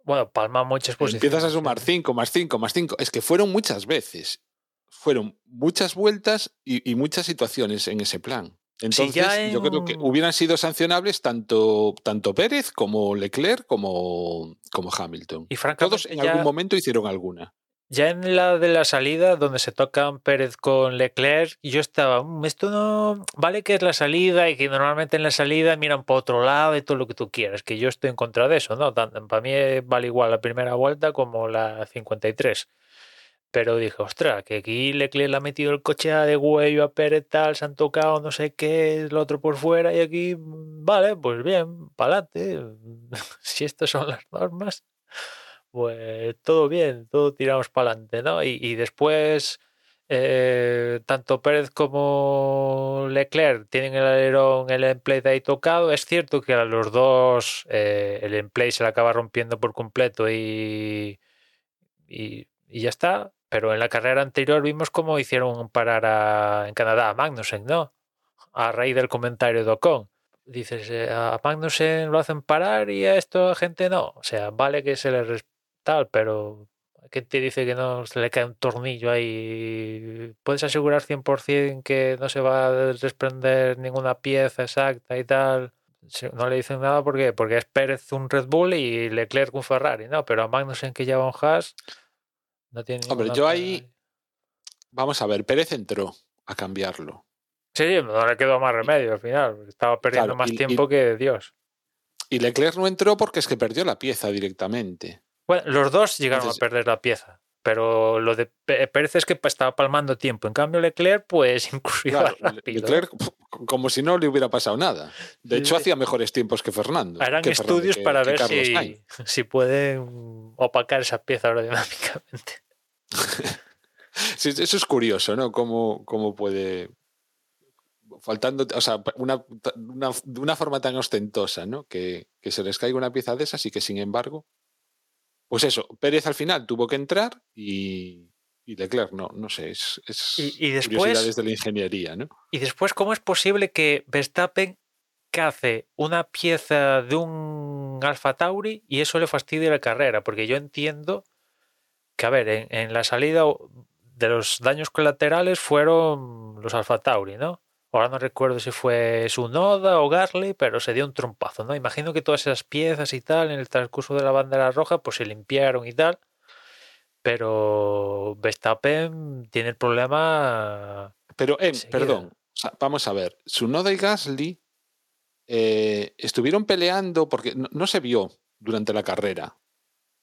Bueno, palma muchas posiciones. Empiezas a sumar ¿eh? 5 más 5 más 5. Es que fueron muchas veces. Fueron muchas vueltas y, y muchas situaciones en ese plan. Entonces, ya yo creo que hubieran sido sancionables tanto, tanto Pérez como Leclerc como, como Hamilton. Y Todos en ya- algún momento hicieron alguna. Ya en la de la salida, donde se tocan Pérez con Leclerc, yo estaba, "Mm, esto no, vale que es la salida y que normalmente en la salida miran por otro lado y todo lo que tú quieras, que yo estoy en contra de eso, ¿no? Para mí vale igual la primera vuelta como la 53. Pero dije, ostras, que aquí Leclerc le ha metido el coche de huello a Pérez, tal, se han tocado no sé qué, el otro por fuera y aquí, mm, vale, pues bien, para adelante. si estas son las normas pues todo bien, todo tiramos para adelante, ¿no? Y, después, eh, tanto Pérez como Leclerc tienen el alerón, el emplay de ahí tocado. Es cierto que a los dos eh, el emplay se le acaba rompiendo por completo y, y ya está. Pero en la carrera anterior vimos cómo hicieron parar a- en Canadá a Magnussen, ¿no? A raíz del comentario de Ocon dices, eh, a Magnussen lo hacen parar y a esta gente no. O sea, vale que se le tal, pero ¿quién te dice que no se le cae un tornillo ahí? ¿Puedes asegurar 100% que no se va a desprender ninguna pieza exacta y tal? No le dicen nada ¿por porque es Pérez un Red Bull y Leclerc un Ferrari, ¿no? Pero a Magnussen que lleva un Haas no tiene Hombre, yo ahí- Vamos a ver, Pérez entró a cambiarlo. Sí, no le quedó más remedio al final. Estaba perdiendo Claro, más y- y- tiempo que Dios. Y Leclerc no entró porque es que perdió la pieza directamente. Bueno, los dos llegaron Entonces- a perder la pieza. Pero lo de Pe- Pérez es que estaba palmando tiempo. En cambio, Leclerc, pues incluso iba Claro, rápido. Leclerc, como si no le hubiera pasado nada. De hecho, sí. hacía mejores tiempos que Fernando. Harán que Fernando, estudios que- para que ver si, si pueden opacar esa pieza aerodinámicamente. Sí, eso es curioso, ¿no? Cómo, cómo puede. Faltando, o sea, una, una- de una forma tan ostentosa, ¿no? Que, que se les caiga una pieza de esas y que, sin embargo, pues eso, Pérez al final tuvo que entrar y, y Leclerc no, no sé, es, es Y- y después- curiosidades de la ingeniería, ¿no? Y después, ¿cómo es posible que Verstappen cace una pieza de un Alfa Tauri y eso le fastidie la carrera? Porque yo entiendo que, a ver, en, en la salida de los daños colaterales fueron los Alfa Tauri, ¿no? Ahora no recuerdo si fue su Noda o Garley, pero se dio un trompazo, ¿no? Imagino que todas esas piezas y tal, en el transcurso de la bandera roja, pues se limpiaron y tal. Pero Verstappen tiene el problema Pero, em, perdón, o sea, vamos a ver, Sunoda y Gasly eh, estuvieron peleando porque no, no se vio durante la carrera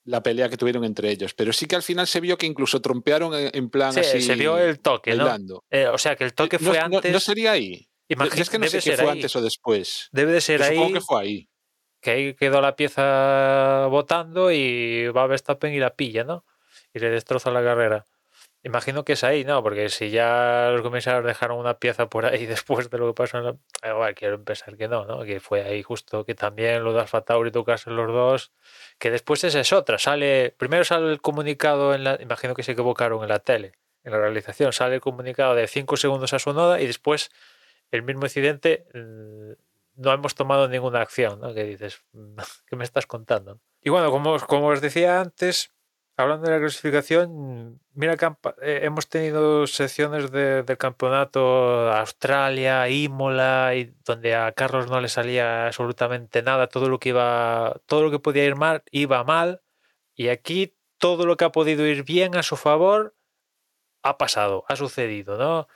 la pelea que tuvieron entre ellos, pero sí que al final se vio que incluso trompearon en, plan Sí, así. se vio el toque, ¿no? Eh, o sea, que el toque No- fue no, antes. No, sería ahí. imagi- es que no sé si fue ahí. antes o después. Debe de ser Yo ahí. supongo que fue ahí. que ahí quedó la pieza botando y va Verstappen y la pilla, ¿no? Y le destroza la carrera. Imagino que es ahí, ¿no? Porque si ya los comisarios dejaron una pieza por ahí después de lo que pasó en la... Quiero pensar que no, ¿no? Que fue ahí justo que también lo de Alfa Tauri tocarse los dos. Que después esa es otra. Sale... Primero sale el comunicado en la... Imagino que se equivocaron en la tele, en la realización. Sale el comunicado de 5 segundos a su noda y después el mismo incidente mm, no hemos tomado ninguna acción, ¿no? Que dices, ¿qué me estás contando? Y bueno, como, como os decía antes, hablando de la clasificación, mira eh, hemos tenido secciones de- del campeonato Australia, Imola, y donde a Carlos no le salía absolutamente nada, todo lo que iba, todo lo que podía ir mal, iba mal, y aquí todo lo que ha podido ir bien a su favor ha pasado, ha sucedido, ¿no?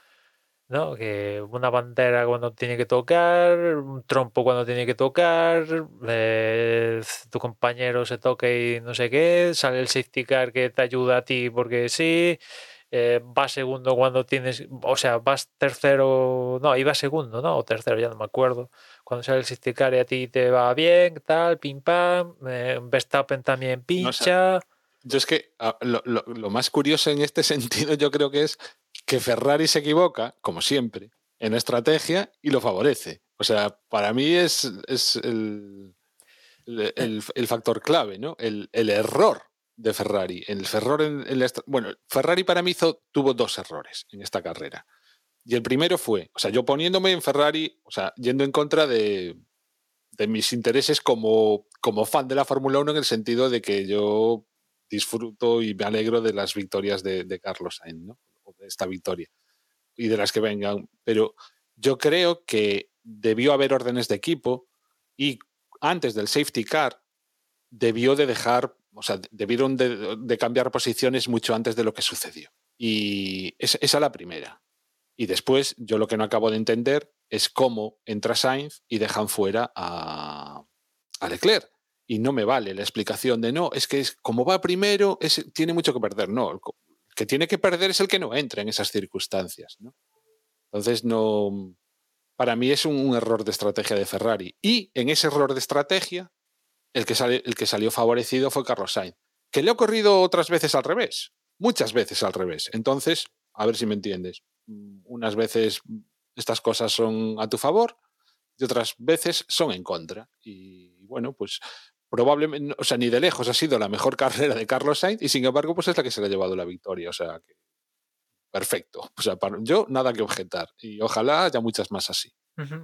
¿No? Que una bandera cuando tiene que tocar, un trompo cuando tiene que tocar, eh, tu compañero se toca y no sé qué, sale el safety car que te ayuda a ti porque sí, eh, vas segundo cuando tienes, o sea, vas tercero, no, iba segundo, ¿no? O tercero, ya no me acuerdo. Cuando sale el safety car y a ti te va bien, tal, pim pam, eh, Verstappen también pincha. Yo es que ah, lo, lo- lo más curioso en este sentido yo creo que es que Ferrari se equivoca, como siempre, en estrategia y lo favorece. O sea, para mí es, es el, el- el- factor clave, ¿no? El, el error de Ferrari. El error en, en la estra- bueno, Ferrari para mí hizo- tuvo dos errores en esta carrera. Y el primero fue, o sea, yo poniéndome en Ferrari, o sea, yendo en contra de, de mis intereses como, como fan de la Fórmula 1 en el sentido de que yo disfruto y me alegro de las victorias de, de Carlos Sainz, ¿no? Esta victoria y de las que vengan. Pero yo creo que debió haber órdenes de equipo y antes del safety car debió de dejar, o sea, debieron de, cambiar posiciones mucho antes de lo que sucedió. Y es- esa es la primera. Y después, yo lo que no acabo de entender es cómo entra Sainz y dejan fuera a, a Leclerc. Y no me vale la explicación de no, es que es, como va primero, tiene mucho que perder. No, que tiene que perder es el que no entra en esas circunstancias. ¿no? Entonces, no. Para mí es un, error de estrategia de Ferrari. Y en ese error de estrategia, el que, el que salió favorecido fue Carlos Sainz. Que le ha ocurrido otras veces al revés. Muchas veces al revés. Entonces, a ver si me entiendes. Mm, Unas veces estas cosas son a tu favor y otras veces son en contra. Y bueno, pues probablemente, o sea, ni de lejos ha sido la mejor carrera de Carlos Sainz y sin embargo, pues es la que se le ha llevado la victoria. O sea, que perfecto. O sea, para, yo nada que objetar y ojalá haya muchas más así.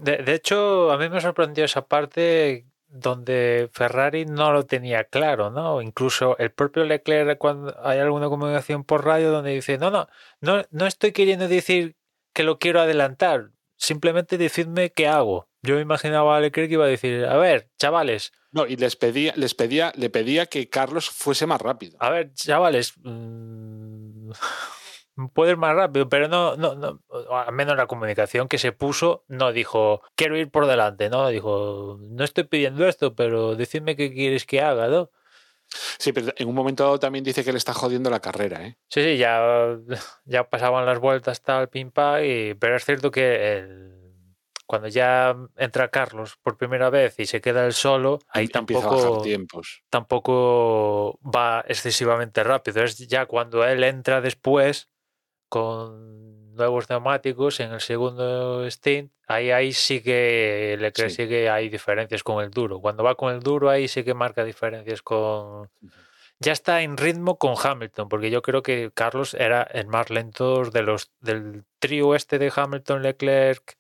De hecho, a mí me sorprendió esa parte donde Ferrari no lo tenía claro, ¿no? Incluso el propio Leclerc, cuando hay alguna comunicación por radio donde dice, no, no, no, no estoy queriendo decir que lo quiero adelantar, simplemente decidme qué hago. Yo me imaginaba a Leclerc que iba a decir, a ver, chavales, No, y les pedía, les pedía, le pedía que Carlos fuese más rápido. a ver, chavales, mm, puedo ir más rápido, pero no, no, no, al menos la comunicación que se puso no dijo, quiero ir por delante, ¿no? Dijo, no estoy pidiendo esto, pero decidme qué quieres que haga, ¿no? Sí, pero en un momento dado también dice que le está jodiendo la carrera, ¿eh? Sí, sí, ya, ya pasaban las vueltas tal, pim pam, y, pero es cierto que el- cuando ya entra Carlos por primera vez y se queda él solo, ahí Em- tampoco, tampoco va excesivamente rápido. Es ya cuando él entra después con nuevos neumáticos en el segundo stint, ahí, ahí sí que Leclerc Sí. sí que hay diferencias con el duro. Cuando va con el duro, ahí sí que marca diferencias con, ya está en ritmo con Hamilton, porque yo creo que Carlos era el más lento de los del trío este de Hamilton, Leclerc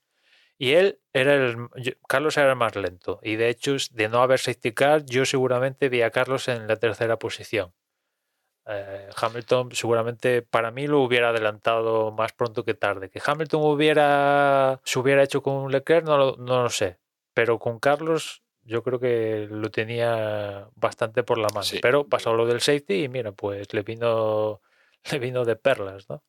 y él era el yo- Carlos era el más lento y de hecho de no haber safety car yo seguramente vi a Carlos en la tercera posición. Eh, Hamilton seguramente para mí lo hubiera adelantado más pronto que tarde. Que Hamilton hubiera se hubiera hecho con Leclerc no lo, no lo sé, pero con Carlos yo creo que lo tenía bastante por la mano. Sí. Pero pasó lo del safety y mira, pues le vino le vino de perlas, ¿no?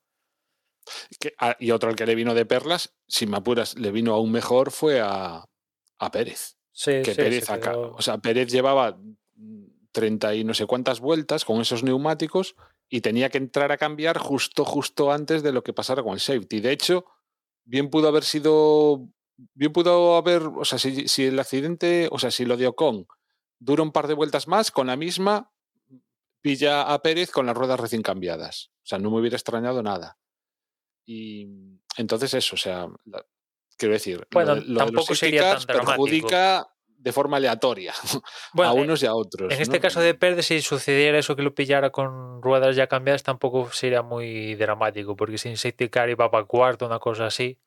Que- ah, y otro al que le vino de perlas, si me apuras, le vino aún mejor, fue a, a Pérez. Sí, que sí, Pérez acá- o sea, Pérez llevaba mm, 30 y no sé cuántas vueltas con esos neumáticos y tenía que entrar a cambiar justo, justo antes de lo que pasara con el safety. De hecho, bien pudo haber sido, bien pudo haber, o sea, si, si el accidente, o sea, si lo de Ocon dura un par de vueltas más, con la misma pilla a Pérez con las ruedas recién cambiadas. O sea, no me hubiera extrañado nada. Y entonces eso, o sea, la- quiero decir, Bueno, lo, tampoco sería tan dramático. perjudica de forma aleatoria Bueno, a eh, unos y a otros. En este caso de Pérez, si sucediera eso que lo pillara con ruedas ya cambiadas, tampoco sería muy dramático, porque sin safety car iba para cuarto, una cosa así.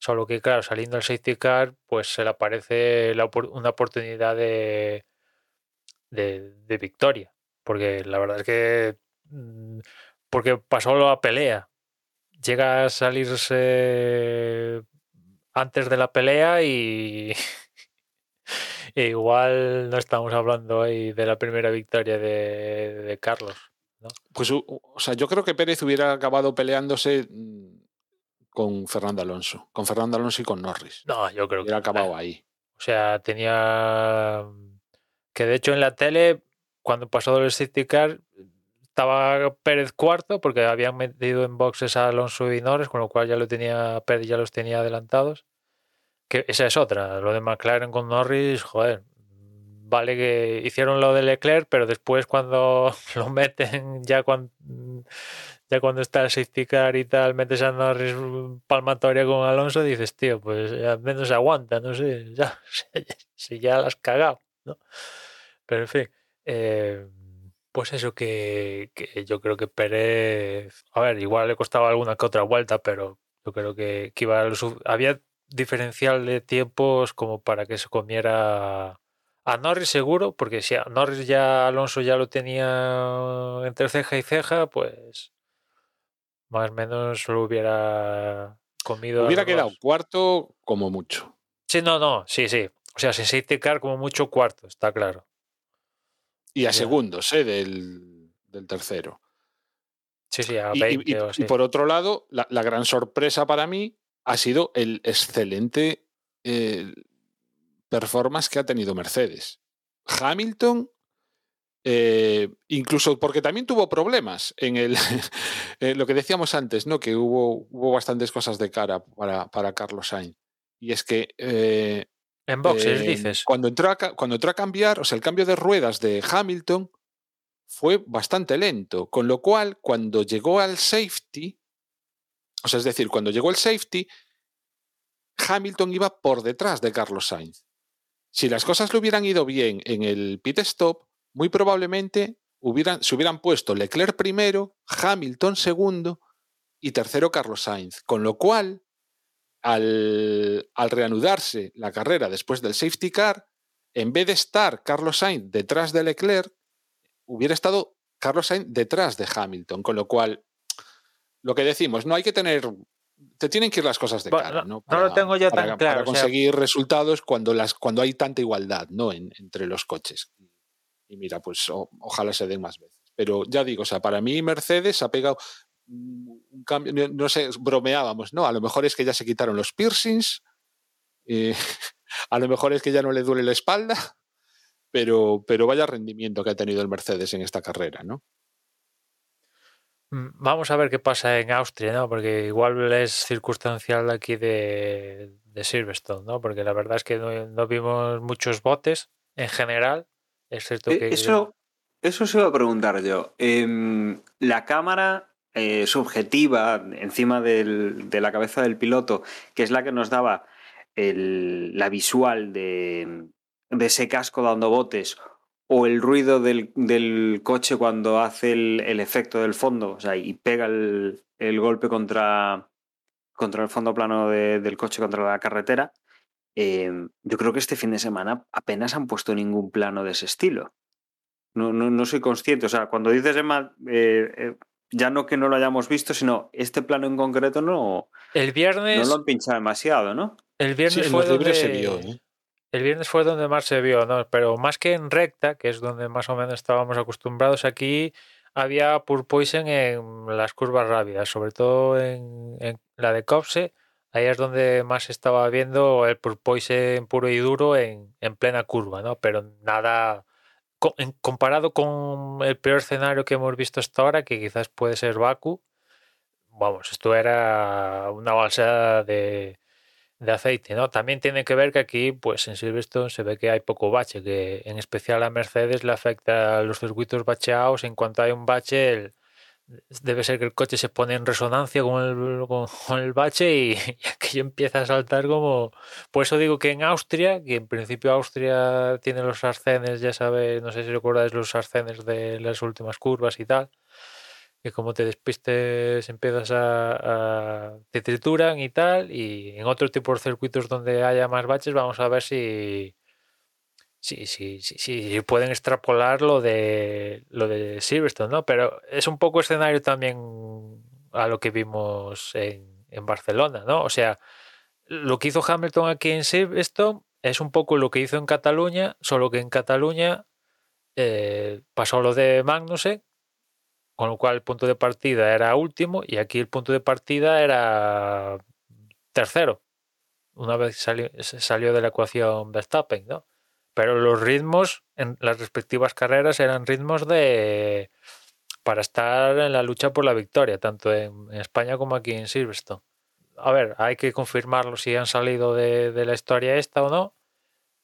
Solo que, claro, saliendo el safety car, pues se le aparece la una oportunidad de, de, de victoria. Porque la verdad es que. mm, Porque pasó la pelea. Llega a salirse antes de la pelea y. igual no estamos hablando ahí de la primera victoria de, de Carlos. Pues, u- u- o sea, yo creo que Pérez hubiera acabado peleándose mm, con Fernando Alonso, con Fernando Alonso y con Norris. No, yo creo que. Hubiera acabado ahí. O sea, tenía. Que de hecho en la tele, cuando pasó del safety car, estaba Pérez cuarto, porque habían metido en boxes a Alonso y Norris, con lo cual ya lo tenía, Pérez ya los tenía adelantados. Que esa es otra. Lo de McLaren con Norris, joder. Vale que hicieron lo de Leclerc, pero después cuando lo meten, ya cuando ya cuando está el safety car y tal, metes a Norris palmatoria con Alonso, dices, tío, pues al menos aguanta, no sé, ya, si ya la has ¿no? Pero en fin, eh, pues eso que, que yo creo que Pérez, a ver, igual le costaba alguna que otra vuelta, pero yo creo que, que iba a había diferencial de tiempos como para que se comiera a Norris seguro, porque si a Norris ya Alonso ya lo tenía entre ceja y ceja, pues más o menos lo hubiera comido. Hubiera quedado cuarto como mucho. Sí, no, no, sí, sí. O sea, sin safety car como mucho cuarto, está claro. Y a segundos ¿eh? del, del tercero. Sí, sí, a Y, y- 20 y- o y por otro lado, la, la gran sorpresa para mí ha sido el excelente eh, performance que ha tenido Mercedes. Hamilton, eh, incluso porque también tuvo problemas en el lo que decíamos antes, ¿no? Que hubo, hubo bastantes cosas de cara para, para Carlos Sainz. Y es que eh, En boxes, eh, dices. Cuando entró, a, cuando entró a cambiar, o sea, el cambio de ruedas de Hamilton fue bastante lento, con lo cual cuando llegó al safety, o sea, es decir, cuando llegó el safety, Hamilton iba por detrás de Carlos Sainz. Si las cosas le hubieran ido bien en el pit stop, muy probablemente hubieran, se hubieran puesto Leclerc primero, Hamilton segundo y tercero Carlos Sainz. Con lo cual, al, al reanudarse la carrera después del safety car, en vez de estar Carlos Sainz detrás de Leclerc, hubiera estado Carlos Sainz detrás de Hamilton. Con lo cual, lo que decimos, no hay que tener. Te tienen que ir las cosas de Bueno, cara, no- ¿no? no lo tengo yo para- tan para claro, o sea- conseguir resultados cuando, las, cuando hay tanta igualdad ¿no? En- entre los coches. Y mira, pues o- ojalá se den más veces. Pero ya digo, o sea, para mí Mercedes ha pegado un cambio, no- no sé, bromeábamos, ¿no? A lo mejor es que ya se quitaron los piercings, eh, a lo mejor es que ya no le duele la espalda, pero, pero vaya rendimiento que ha tenido el Mercedes en esta carrera, ¿no? Mm, Vamos a ver qué pasa en Austria, ¿no? Porque igual es circunstancial aquí de, de Silverstone, ¿no? Porque la verdad es que no, no vimos muchos botes en general. Es cierto Eh, que Eso, eso se iba a preguntar yo. Em, la cámara eh, subjetiva encima de la cabeza del piloto, que es la que nos daba la visual de, ese casco dando botes, o el ruido del, coche cuando hace el, efecto del fondo, o sea, y pega el, golpe contra, contra el fondo plano de- del coche, contra la carretera. em, yo creo que este fin de semana apenas han puesto ningún plano de ese estilo. No, no, no soy consciente. O sea, cuando dices, Emma, eh, eh, ya no que no lo hayamos visto, sino este plano en concreto no, el no viernes, lo han pinchado demasiado, ¿no? el viernes fue donde, se vio, ¿eh? el viernes fue donde más se vio, ¿no? Pero más que en recta, que es donde más o menos estábamos acostumbrados aquí, había Purpoisen en las curvas rápidas, sobre todo en, en la de Copse. Ahí es donde más se estaba viendo el Purpoisen puro y duro en, en plena curva, ¿no? Pero nada comparado con el peor escenario que hemos visto hasta ahora, que quizás puede ser Baku. Vamos, esto era una balsa de, de aceite, ¿no? También tiene que ver que aquí, pues en Silverstone se ve que hay poco bache, que en especial a Mercedes le afecta a los circuitos bacheados. En cuanto hay un bache, el- debe ser que el coche se pone en resonancia con el, con, con el bache y, y aquello empieza a saltar como... Por eso digo que en Austria, que en principio Austria tiene los arcenes, ya sabes, no sé si recuerdas los arcenes de las últimas curvas y tal, que como te despistes empiezas a, a- te trituran y tal, y en otro tipo de circuitos donde haya más baches vamos a ver si si, si, si, si pueden extrapolar lo de lo de Silverstone, ¿no? Pero es un poco escenario también a lo que vimos en, en Barcelona, ¿no? O sea, lo que hizo Hamilton aquí en Silverstone es un poco lo que hizo en Cataluña, solo que en Cataluña eh, pasó lo de Magnussen, con lo cual el punto de partida era último y aquí el punto de partida era tercero, una vez salió, salió de la ecuación Verstappen, ¿no? Pero los ritmos en las respectivas carreras eran ritmos de para estar en la lucha por la victoria, tanto en, España como aquí en Silverstone. A ver, hay que confirmarlo si han salido de, de la historia esta o no,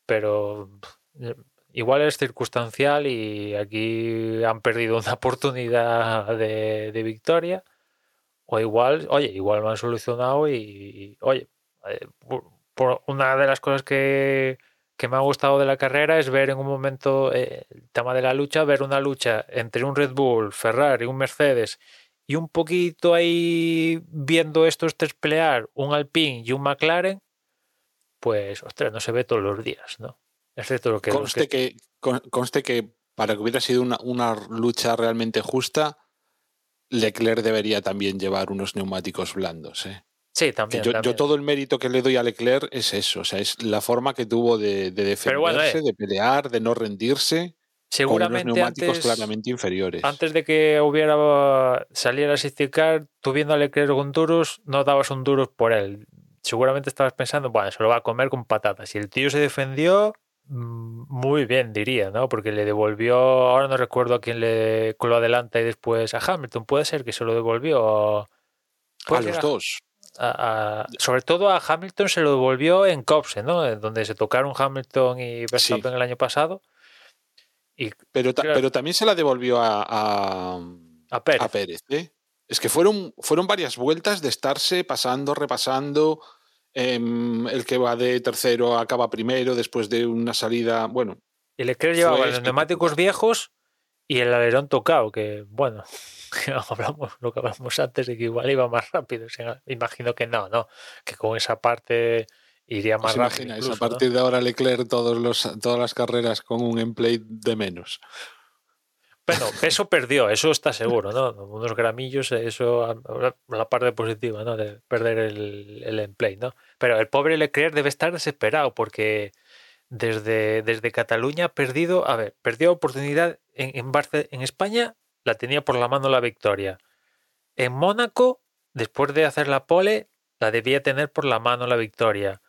pero pff, igual es circunstancial y aquí han perdido una oportunidad de, de victoria. O igual, oye, igual lo han solucionado y, y, oye, eh, por, por una de las cosas que, que me ha gustado de la carrera es ver en un momento eh, el tema de la lucha, ver una lucha entre un Red Bull, Ferrari, un Mercedes y un poquito ahí viendo estos tres pelear, un Alpine y un McLaren, pues, ostras, no se ve todos los días, ¿no? Excepto lo que... Conste que, con- conste que para que hubiera sido una, una lucha realmente justa, Leclerc debería también llevar unos neumáticos blandos. ¿eh? Sí, también. yo, yo todo el mérito que le doy a Leclerc es eso, o sea, es la forma que tuvo de, de defenderse, de pelear, de no rendirse, con unos neumáticos antes, claramente inferiores. antes de que hubiera saliera a Safety Car, tú viendo a Leclerc con duros, no dabas un duros por él. Seguramente estabas pensando, bueno, se lo va a comer con patatas. Y el tío se defendió mm, muy bien, diría, ¿no? Porque le devolvió, ahora no recuerdo a quién le lo adelanta y después a Hamilton, puede ser que se lo devolvió. a los dos. A- a- sobre todo a Hamilton se lo devolvió en Copse, ¿no? En Donde se tocaron Hamilton y Verstappen el año pasado. Y Pero, ta- Claro. pero también se la devolvió a, a, a Pérez. ¿eh? Es que fueron, fueron varias vueltas de estarse pasando, repasando. em, el que va de tercero acaba primero después de una salida. Bueno, Y Leclerc Fue llevaba los neumáticos viejos y el alerón tocado, que bueno, hablamos lo que hablamos antes de que igual iba más rápido. o sea, imagino que no, ¿no? Que con esa parte iría más os rápido. incluso, a ¿no? partir de ahora Leclerc todos los, todas las carreras con un emplate de menos. Bueno, peso perdió, eso está seguro, ¿no? Unos gramillos, eso, la parte positiva, ¿no? De perder el, el emplay, ¿no? Pero el pobre Leclerc debe estar desesperado porque desde, desde Cataluña perdido, a ver, perdió oportunidad en, en, Barce- en España, la tenía por la mano la victoria. En Mónaco, después de hacer la pole, la debía tener por la mano la victoria.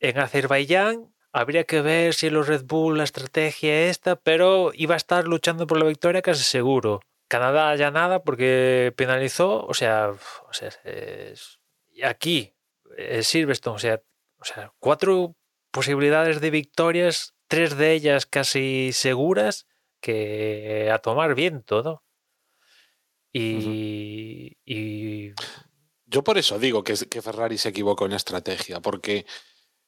En Azerbaiyán habría que ver si los Red Bull, la estrategia esta, pero iba a estar luchando por la victoria casi seguro. Canadá ya nada porque penalizó, o sea, o sea es- aquí eh, Silverstone, o sea, o sea, cuatro posibilidades de victorias, tres de ellas casi seguras, que a tomar viento, ¿no? Y, y Yo por eso digo que, que Ferrari se equivocó en la estrategia, porque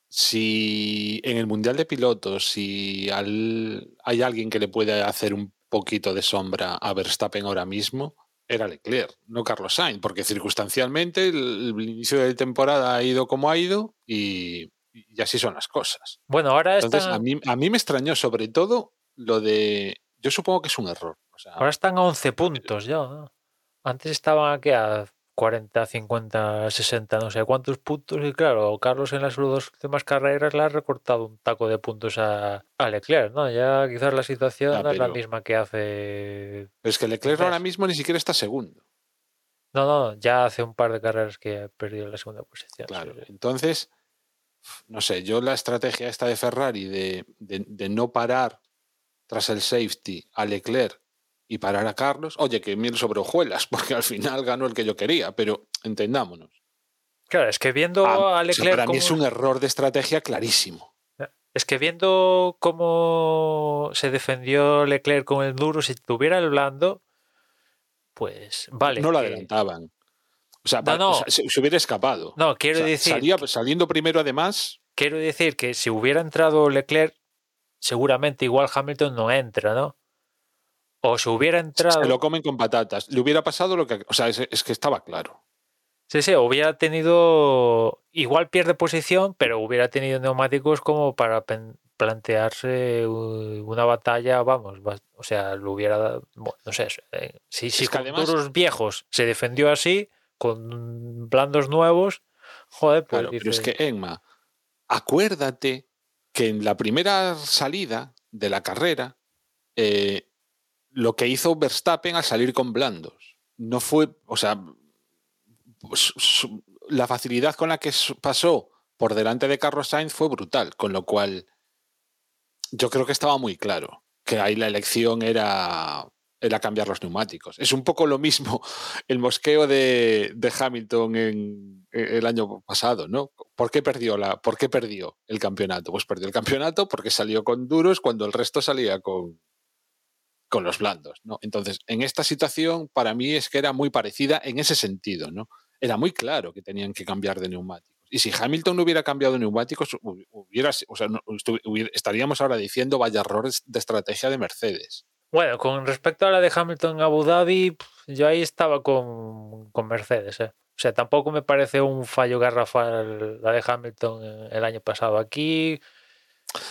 si en el Mundial de Pilotos, si al- hay alguien que le puede hacer un poquito de sombra a Verstappen ahora mismo, era Leclerc, no Carlos Sainz, porque circunstancialmente el, el inicio de temporada ha ido como ha ido y, y así son las cosas. bueno, ahora Entonces, están, a mí, a mí me extrañó sobre todo lo de... Yo supongo que es un error. o sea, ahora están a 11 puntos ya, ¿no? Antes estaban aquí a 40, 50, 60, no sé cuántos puntos. Y claro, Carlos en las dos últimas carreras le ha recortado un taco de puntos a, a Leclerc, ¿no? Ya quizás la situación no es la misma que hace. pero es que Leclerc ahora mismo ni siquiera está segundo. No, no, ya hace un par de carreras que ha perdido la segunda posición. Claro. sí. Entonces, no sé, yo la estrategia esta de Ferrari de, de- de no parar tras el safety a Leclerc y parar a Carlos, oye, que mil sobre hojuelas, porque al final ganó el que yo quería, pero entendámonos. Claro, es que viendo Ah, a o sea, Leclerc. para mí es un error de estrategia clarísimo. Es que viendo cómo se defendió Leclerc con el duro, si tuviera el blando, pues vale. no lo adelantaban. O sea, No, pa- no. o sea, se, hubiera escapado. No, quiero O sea, decir. salía- saliendo primero, además, quiero decir que si hubiera entrado Leclerc, seguramente igual Hamilton no entra, ¿no? O si hubiera entrado. se lo comen con patatas. Le hubiera pasado lo que. O sea, es, es que estaba claro. Sí, sí, hubiera tenido. Igual pierde posición, pero hubiera tenido neumáticos como para plantearse una batalla, vamos. O sea, lo hubiera. dado- bueno, no sé. eh, Si, si Es que además- viejos se defendió así, con blandos nuevos, joder, pues. Claro, pero es que, Emma, acuérdate que en la primera salida de la carrera, eh, lo que hizo Verstappen al salir con blandos, no fue, o sea, la facilidad con la que pasó por delante de Carlos Sainz fue brutal, con lo cual yo creo que estaba muy claro que ahí la elección era, era cambiar los neumáticos. Es un poco lo mismo el mosqueo de, Hamilton en, el año pasado, ¿no? ¿Por qué, perdió la, ¿Por qué perdió el campeonato? Pues perdió el campeonato porque salió con duros cuando el resto salía con, con los blandos, ¿no? Entonces, en esta situación, para mí es que era muy parecida en ese sentido, ¿no? Era muy claro que tenían que cambiar de neumáticos. Y si Hamilton no hubiera cambiado neumáticos, hubiera- estaríamos ahora diciendo vaya errores de estrategia de Mercedes. Bueno, con respecto a la de Hamilton en Abu Dhabi, yo ahí estaba con, con Mercedes. ¿eh? O sea, tampoco me parece un fallo garrafal la de Hamilton el año pasado. Aquí,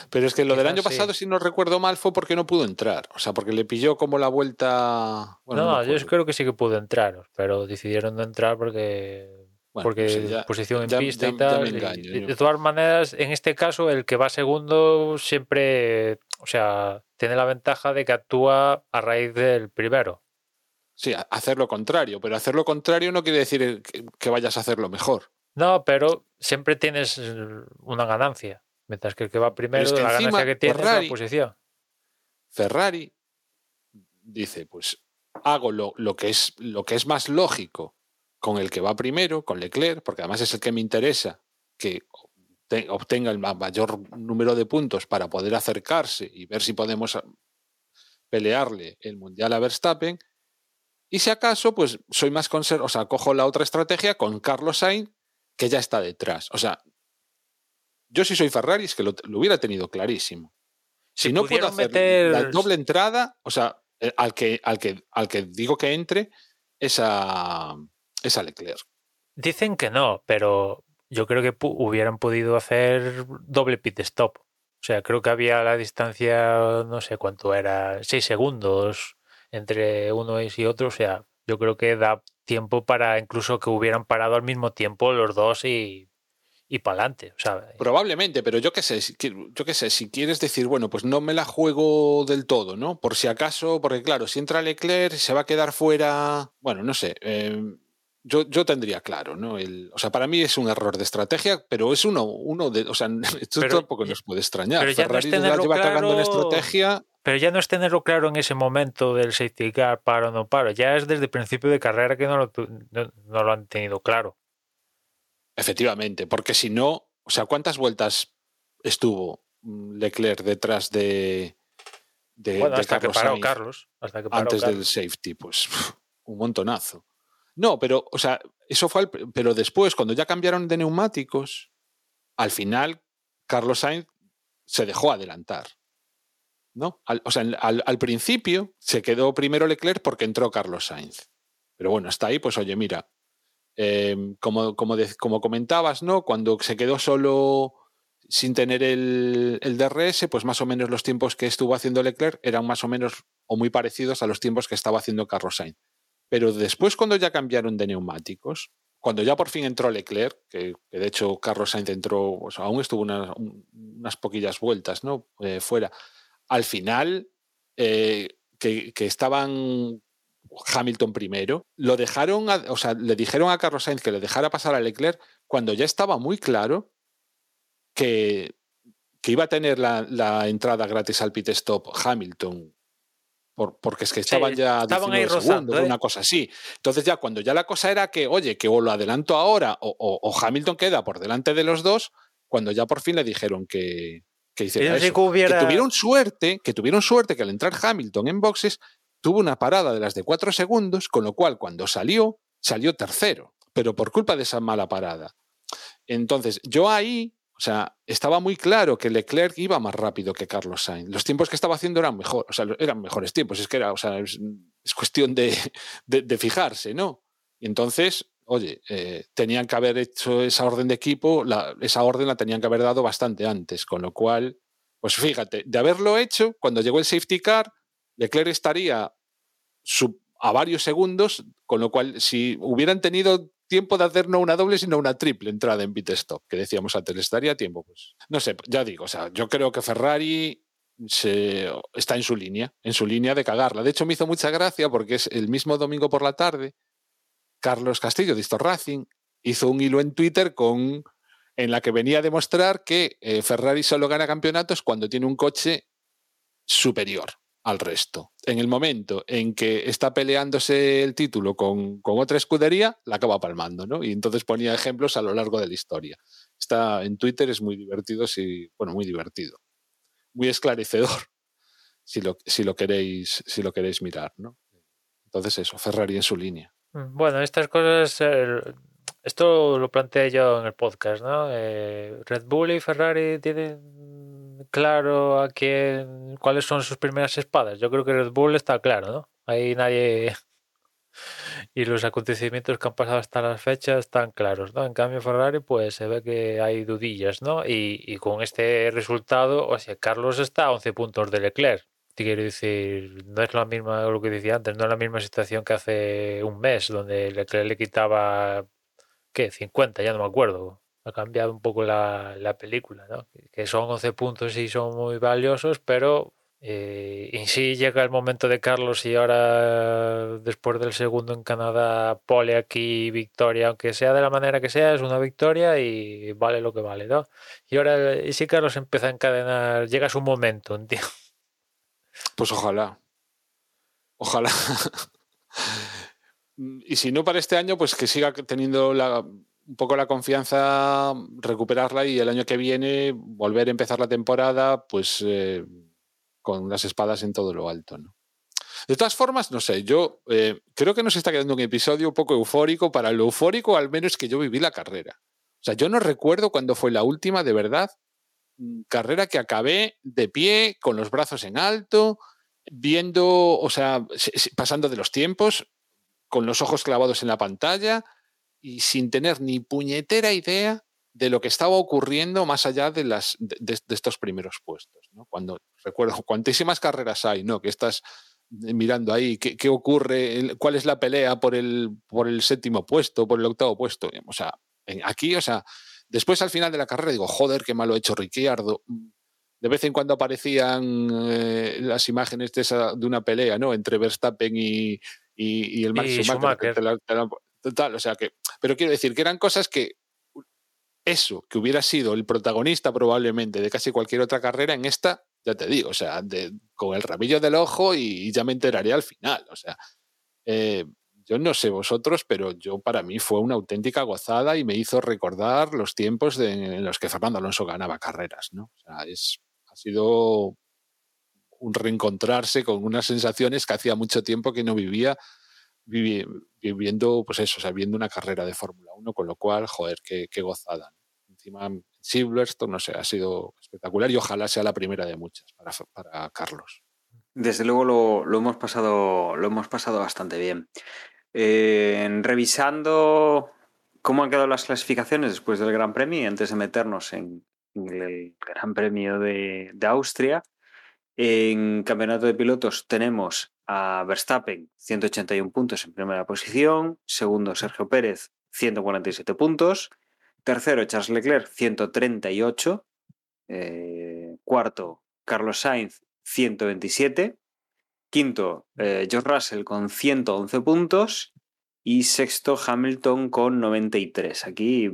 Pero es que lo del año sí. pasado, si no recuerdo mal, fue porque no pudo entrar. O sea, porque le pilló como la vuelta. Bueno, no, yo creo que sí que pudo entrar, pero decidieron no entrar porque, Bueno, porque ya- posición en ya- pista ya- y tal. engaño, y de todas maneras, en este caso, el que va segundo siempre, o sea, tiene la ventaja de que actúa a raíz del primero. Sí, hacer lo contrario. Pero hacer lo contrario no quiere decir que, vayas a hacerlo mejor. No, pero siempre tienes eh, una ganancia. Mientras que el que va primero, que la ganancia que tiene es la posición. Ferrari dice, pues hago lo, lo que es, lo que es más lógico con el que va primero, con Leclerc, porque además es el que me interesa que obte- obtenga el ma- mayor número de puntos para poder acercarse y ver si podemos pelearle el Mundial a Verstappen. Y si acaso, pues soy más conservador, o sea, cojo la otra estrategia con Carlos Sainz, que ya está detrás. O sea, yo si soy Ferrari es que lo, lo hubiera tenido clarísimo. Si, Si no puedo hacer la doble entrada, o sea, eh, al que, al que, al que digo que entre es a, es a Leclerc. Dicen que no, pero yo creo que hubieran podido hacer doble pit stop. O sea, creo que había la distancia, no sé cuánto era, seis segundos entre uno y otro. O sea, yo creo que da tiempo para incluso que hubieran parado al mismo tiempo los dos y, y para adelante. Probablemente, pero yo qué sé, yo qué sé, si quieres decir, bueno, pues no me la juego del todo, ¿no? Por si acaso, porque claro, si entra Leclerc, se va a quedar fuera, bueno, no sé, eh, yo, yo tendría claro, ¿no? El, o sea, para mí es un error de estrategia, pero es uno, uno de. O sea, esto Pero- tampoco nos puede extrañar. pero ya no es lleva cagando en claro- estrategia. Pero ya no es tenerlo claro en ese momento del safety car, paro o no paro. Ya es desde el principio de carrera que no lo, no, no lo han tenido claro. Efectivamente, porque si no, o sea, ¿cuántas vueltas estuvo mm, Leclerc detrás de, de, bueno, de hasta que paró Carlos. Hasta que paró antes Carlos. del safety? Pues un montonazo. No, pero, o sea, eso fue, al pero después, cuando ya cambiaron de neumáticos, al final Carlos Sainz se dejó adelantar. ¿No? Al, o sea, al, principio se quedó primero Leclerc porque entró Carlos Sainz. Pero bueno, hasta ahí, pues oye, mira, eh, como, como, como comentabas, ¿no? Cuando se quedó solo sin tener el, el DRS, pues más o menos los tiempos que estuvo haciendo Leclerc eran más o menos o muy parecidos a los tiempos que estaba haciendo Carlos Sainz. Pero después, cuando ya cambiaron de neumáticos, cuando ya por fin entró Leclerc, que, de hecho Carlos Sainz entró, o sea, aún estuvo unas, un- unas poquillas vueltas ¿no? Eh, fuera, al final, eh, que, que estaban Hamilton primero, lo dejaron, a- o sea, le dijeron a Carlos Sainz que le dejara pasar a Leclerc cuando ya estaba muy claro que, que iba a tener la, la entrada gratis al pit stop Hamilton. Por- porque es que estaban ya estaban 19 ahí rozando, segundos, ¿eh? una cosa así. Entonces ya cuando ya la cosa era que, oye, que o lo adelanto ahora o, o- o Hamilton queda por delante de los dos, cuando ya por fin le dijeron que, que hiciera eso. que hubiera- Que tuvieron suerte, que tuvieron suerte que al entrar Hamilton en boxes tuvo una parada de las de cuatro segundos, con lo cual cuando salió, salió tercero, pero por culpa de esa mala parada. Entonces, yo ahí, o sea, estaba muy claro que Leclerc iba más rápido que Carlos Sainz. Los tiempos que estaba haciendo eran mejor, o sea, eran mejores tiempos. Es que era, o sea, es, es cuestión de, de- fijarse, ¿no? Y entonces, oye, eh, tenían que haber hecho esa orden de equipo, esa orden la tenían que haber dado bastante antes, con lo cual, pues fíjate, de haberlo hecho, cuando llegó el safety car, Leclerc estaría a varios segundos, con lo cual, si hubieran tenido tiempo de hacer no una doble, sino una triple entrada en pit stop, que decíamos antes, les daría tiempo, pues no sé, ya digo, o sea, yo creo que Ferrari se, está en su línea, en su línea de cagarla. De hecho, me hizo mucha gracia porque es el mismo domingo por la tarde, Carlos Castillo de Histor Racing hizo un hilo en Twitter con en la que venía a demostrar que eh, Ferrari solo gana campeonatos cuando tiene un coche superior al resto. En el momento en que está peleándose el título con, con otra escudería, la acaba palmando, ¿no? Y entonces ponía ejemplos a lo largo de la historia. Está en Twitter, es muy divertido, sí, bueno, muy divertido. Muy esclarecedor, si lo, si lo, queréis, si lo queréis mirar, ¿no? Entonces eso, Ferrari en su línea. Mm, Bueno, estas cosas, esto lo planteé yo en el podcast, ¿no? Eh, Red Bull y Ferrari tienen claro a quién, cuáles son sus primeras espadas. Yo creo que Red Bull está claro, ¿no? Ahí nadie... Y los acontecimientos que han pasado hasta las fechas están claros, ¿no? En cambio, Ferrari, pues se ve que hay dudillas, ¿no? Y, con este resultado, o sea, Carlos está a 11 puntos de Leclerc. Quiero decir, no es la misma lo que decía antes, no es la misma situación que hace un mes, donde Leclerc le quitaba, ¿qué? 50, ya no me acuerdo. Ha cambiado un poco la, la película, ¿no? Que son 11 puntos y son muy valiosos, pero eh, y sí llega el momento de Carlos y ahora, después del segundo en Canadá, pole aquí, victoria, aunque sea de la manera que sea, es una victoria y vale lo que vale, ¿no? Y ahora, y si Carlos empieza a encadenar, llega su momento, tío. Pues ojalá. Ojalá. y si no para este año, pues que siga teniendo la, un poco la confianza, recuperarla y el año que viene volver a empezar la temporada, pues eh, con las espadas en todo lo alto, ¿no? De todas formas, no sé, yo eh, creo que nos está quedando un episodio un poco eufórico, para lo eufórico al menos que yo viví la carrera. O sea, yo no recuerdo cuándo fue la última, de verdad, carrera que acabé de pie, con los brazos en alto, viendo, o sea, pasando de los tiempos, con los ojos clavados en la pantalla y sin tener ni puñetera idea de lo que estaba ocurriendo más allá de, las, de, de estos primeros puestos. ¿no? Cuando recuerdo cuantísimas carreras hay, ¿no? Que estás mirando ahí qué, qué, ocurre, cuál es la pelea por el, por el séptimo puesto, por el octavo puesto. O sea, aquí, o sea, después al final de la carrera digo, joder, qué malo ha hecho Ricciardo. De vez en cuando aparecían eh, las imágenes de, esa, de, una pelea, ¿no? Entre Verstappen y, y, y el Max Schumacher. Schumacher. Te, la, te, la, total, o sea que, pero quiero decir que eran cosas que eso, que hubiera sido el protagonista probablemente de casi cualquier otra carrera, en esta, ya te digo, o sea, de, con el rabillo del ojo y, ya me enteraré al final, o sea, eh, yo no sé vosotros, pero yo para mí fue una auténtica gozada y me hizo recordar los tiempos en los que Fernando Alonso ganaba carreras, ¿no? Es, ha sido un reencontrarse con unas sensaciones que hacía mucho tiempo que no vivía viviendo, pues eso, o sea, viendo una carrera de Fórmula 1, con lo cual, joder, qué, qué gozada. Encima, Silverstone, no sé, ha sido espectacular y ojalá sea la primera de muchas para, para Carlos. Desde luego lo, lo, hemos pasado, lo hemos pasado bastante bien. Eh, revisando cómo han quedado las clasificaciones después del Gran Premio y antes de meternos en, el Gran Premio de Austria, en campeonato de pilotos tenemos a Verstappen 181 puntos en primera posición, segundo Sergio Pérez 147 puntos, tercero Charles Leclerc 138, eh, cuarto Carlos Sainz 127, quinto eh, George Russell con 111 puntos. Y sexto Hamilton con 93. Aquí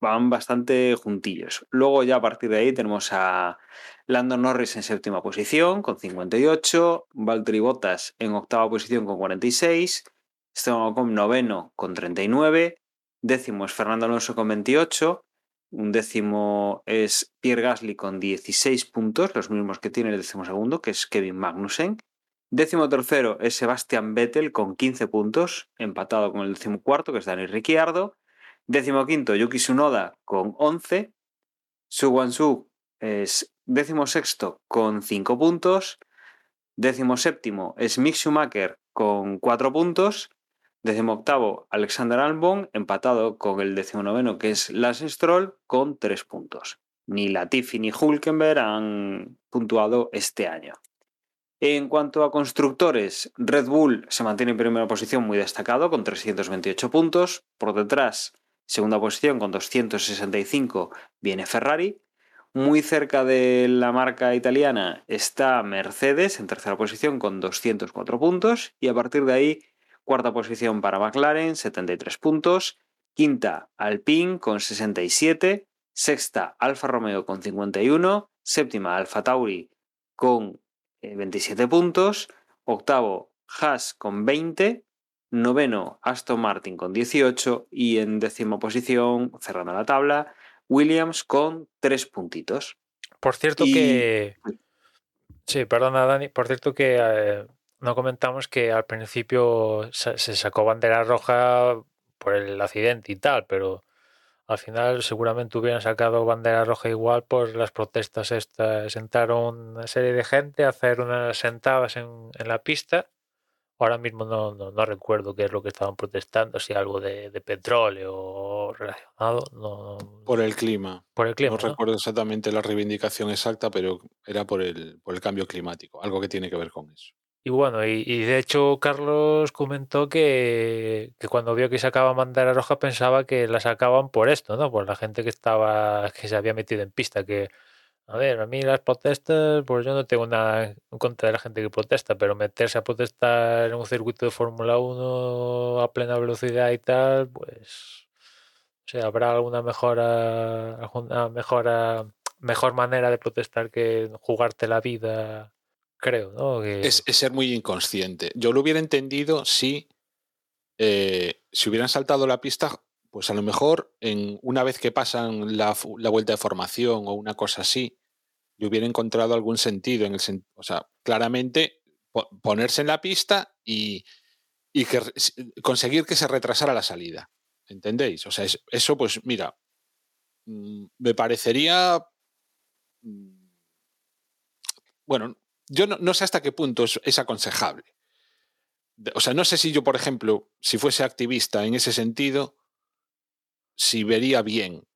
van bastante juntillos. Luego ya a partir de ahí tenemos a Lando Norris en séptima posición con 58, Valtteri Bottas en octava posición con 46, Esteban Ocon noveno con 39, décimo es Fernando Alonso con 28, un décimo es Pierre Gasly con 16 puntos, los mismos que tiene el décimo segundo, que es Kevin Magnussen. Décimo tercero es Sebastian Vettel con 15 puntos, empatado con el décimo cuarto, que es Dani Ricciardo. Décimo quinto, Yuki Tsunoda con 11. Su Wansu es décimo sexto con 5 puntos. Décimo séptimo es Mick Schumacher con 4 puntos. Décimo octavo, Alexander Albon, empatado con el décimo noveno, que es Lance Stroll, con 3 puntos. Ni Latifi ni Hulkenberg han puntuado este año. En cuanto a constructores, Red Bull se mantiene en primera posición muy destacado con 328 puntos. Por detrás, segunda posición con 265 viene Ferrari. Muy cerca de la marca italiana está Mercedes en tercera posición con 204 puntos y a partir de ahí cuarta posición para McLaren 73 puntos, quinta Alpine con 67, sexta Alfa Romeo con 51, séptima Alfa Tauri con 27 puntos, octavo Haas con 20, noveno Aston Martin con 18 y en décima posición, cerrando la tabla, Williams con tres puntitos. Por cierto y... que... Sí, perdona Dani, por cierto que eh, no comentamos que al principio se sacó bandera roja por el accidente y tal, pero al final seguramente hubieran sacado bandera roja igual por las protestas estas. Sentaron una serie de gente a hacer unas sentadas en, en la pista Ahora mismo no, no, no, recuerdo qué es lo que estaban protestando, si algo de, de petróleo relacionado. No, por el clima. Por el clima. No, recuerdo exactamente la reivindicación exacta, pero era por el, por el cambio climático, algo que tiene que ver con eso. Y bueno, y, y de hecho Carlos comentó que, que, cuando vio que sacaba bandera roja pensaba que la sacaban por esto, ¿no? Por la gente que estaba, que se había metido en pista, que a ver, a mí las protestas, pues yo no tengo nada en contra de la gente que protesta, pero meterse a protestar en un circuito de Fórmula 1 a plena velocidad y tal, pues o sea, habrá alguna mejora, alguna mejora, mejor manera de protestar que jugarte la vida, creo, ¿no? Es, ser muy inconsciente. Yo lo hubiera entendido si, eh, si hubieran saltado la pista pues a lo mejor en una vez que pasan la, vuelta de formación o una cosa así, le hubiera encontrado algún sentido en el o sea, claramente ponerse en la pista y, y conseguir que se retrasara la salida. ¿Entendéis? O sea, es, eso, pues mira, mm, me parecería. Mm, bueno, yo no, sé hasta qué punto es aconsejable. O sea, no sé si yo, por ejemplo, si fuese activista en ese sentido, si vería bien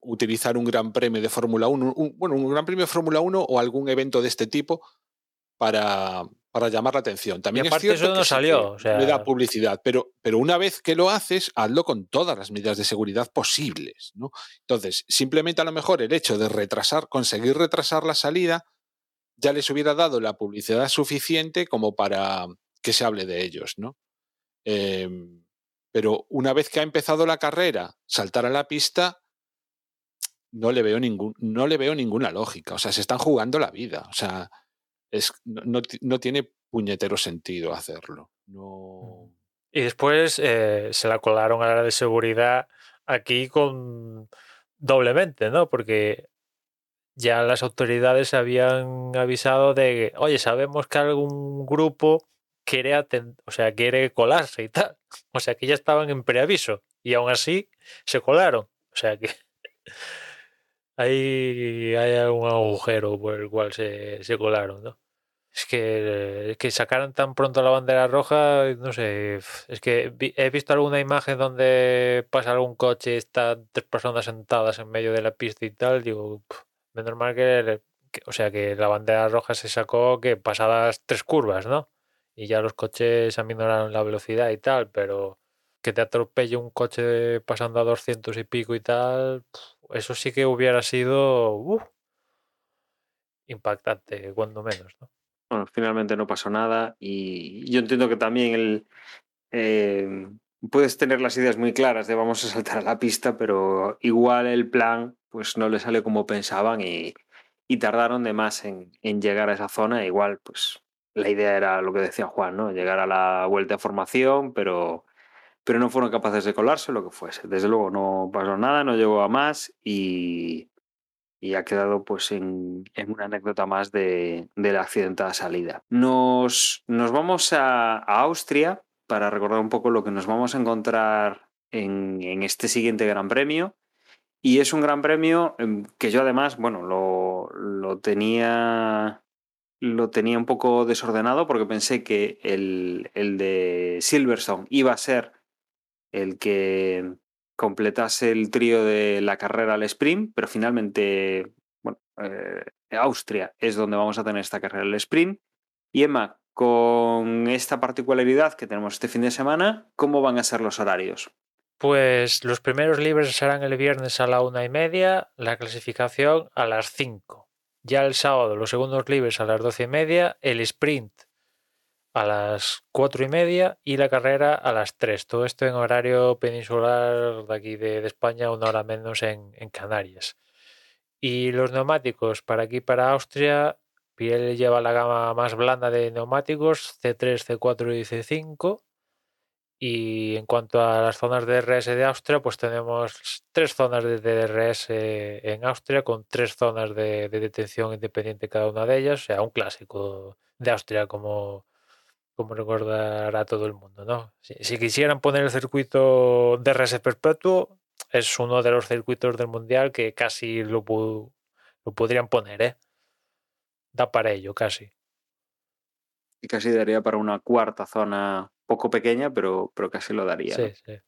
utilizar un gran premio de Fórmula 1, un, bueno, un gran premio de Fórmula 1 o algún evento de este tipo para, para llamar la atención. También y aparte es cierto eso no que salió. O sea... le da publicidad, pero, pero una vez que lo haces, hazlo con todas las medidas de seguridad posibles. ¿no? Entonces, simplemente a lo mejor el hecho de retrasar, conseguir retrasar la salida, ya les hubiera dado la publicidad suficiente como para que se hable de ellos. ¿no? Eh, Pero una vez que ha empezado la carrera, saltar a la pista, no le veo, ningún, no le veo ninguna lógica. O sea, se están jugando la vida. O sea, es, no, no tiene puñetero sentido hacerlo. No. Y después eh, se la colaron a la de seguridad aquí con doblemente, ¿no? Porque ya las autoridades habían avisado de oye, sabemos que algún grupo quiere, o sea, quiere colarse y tal. O sea, que ya estaban en preaviso y aún así se colaron. O sea que ahí hay algún agujero por el cual se, se colaron, ¿no? Es que, que sacaran tan pronto la bandera roja, no sé, es que he visto alguna imagen donde pasa algún coche y están tres personas sentadas en medio de la pista y tal, digo, menos mal que, o sea, que la bandera roja se sacó que pasadas tres curvas, ¿no? Y ya los coches aminoraron la velocidad y tal, pero que te atropelle un coche pasando a 200 y pico y tal, eso sí que hubiera sido impactante, cuando menos, ¿no? Bueno, finalmente no pasó nada y yo entiendo que también el, eh, puedes tener las ideas muy claras de vamos a saltar a la pista, pero igual el plan pues no le sale como pensaban y, y tardaron de más en, en, llegar a esa zona. Igual pues la idea era lo que decía Juan, ¿no? Llegar a la vuelta de formación, pero, pero no fueron capaces de colarse, lo que fuese. Desde luego no pasó nada, no llegó a más y, y ha quedado pues en, en una anécdota más de, de, la accidentada salida. Nos, nos vamos a, a, Austria para recordar un poco lo que nos vamos a encontrar en, en, este siguiente Gran Premio. Y es un Gran Premio em, que yo además, bueno, lo, lo tenía lo tenía un poco desordenado porque pensé que el, el de Silverstone iba a ser el que completase el trío de la carrera al sprint, pero finalmente, bueno, eh, Austria es donde vamos a tener esta carrera al sprint. Y Emma, con esta particularidad que tenemos este fin de semana, ¿cómo van a ser los horarios? Pues los primeros libres serán el viernes a la una y media, la clasificación a las cinco. Ya el sábado los segundos libres a las doce y media, el sprint a las cuatro y media y la carrera a las tres. Todo esto en horario peninsular de aquí de, España, una hora menos en, Canarias. Y los neumáticos para aquí, para Austria, Pirelli lleva la gama más blanda de neumáticos, C3, C4 y C5. Y en cuanto a las zonas de DRS de Austria, pues tenemos tres zonas de DRS en Austria con tres zonas de, de detención independiente cada una de ellas, o sea, un clásico de Austria como, como recordar a todo el mundo, ¿no? Si, si, quisieran poner el circuito de RS perpetuo, es uno de los circuitos del mundial que casi lo, lo podrían poner, ¿eh? Da para ello, casi. Y casi daría para una cuarta zona poco pequeña, pero, pero casi lo daría. Sí, ¿no? sí.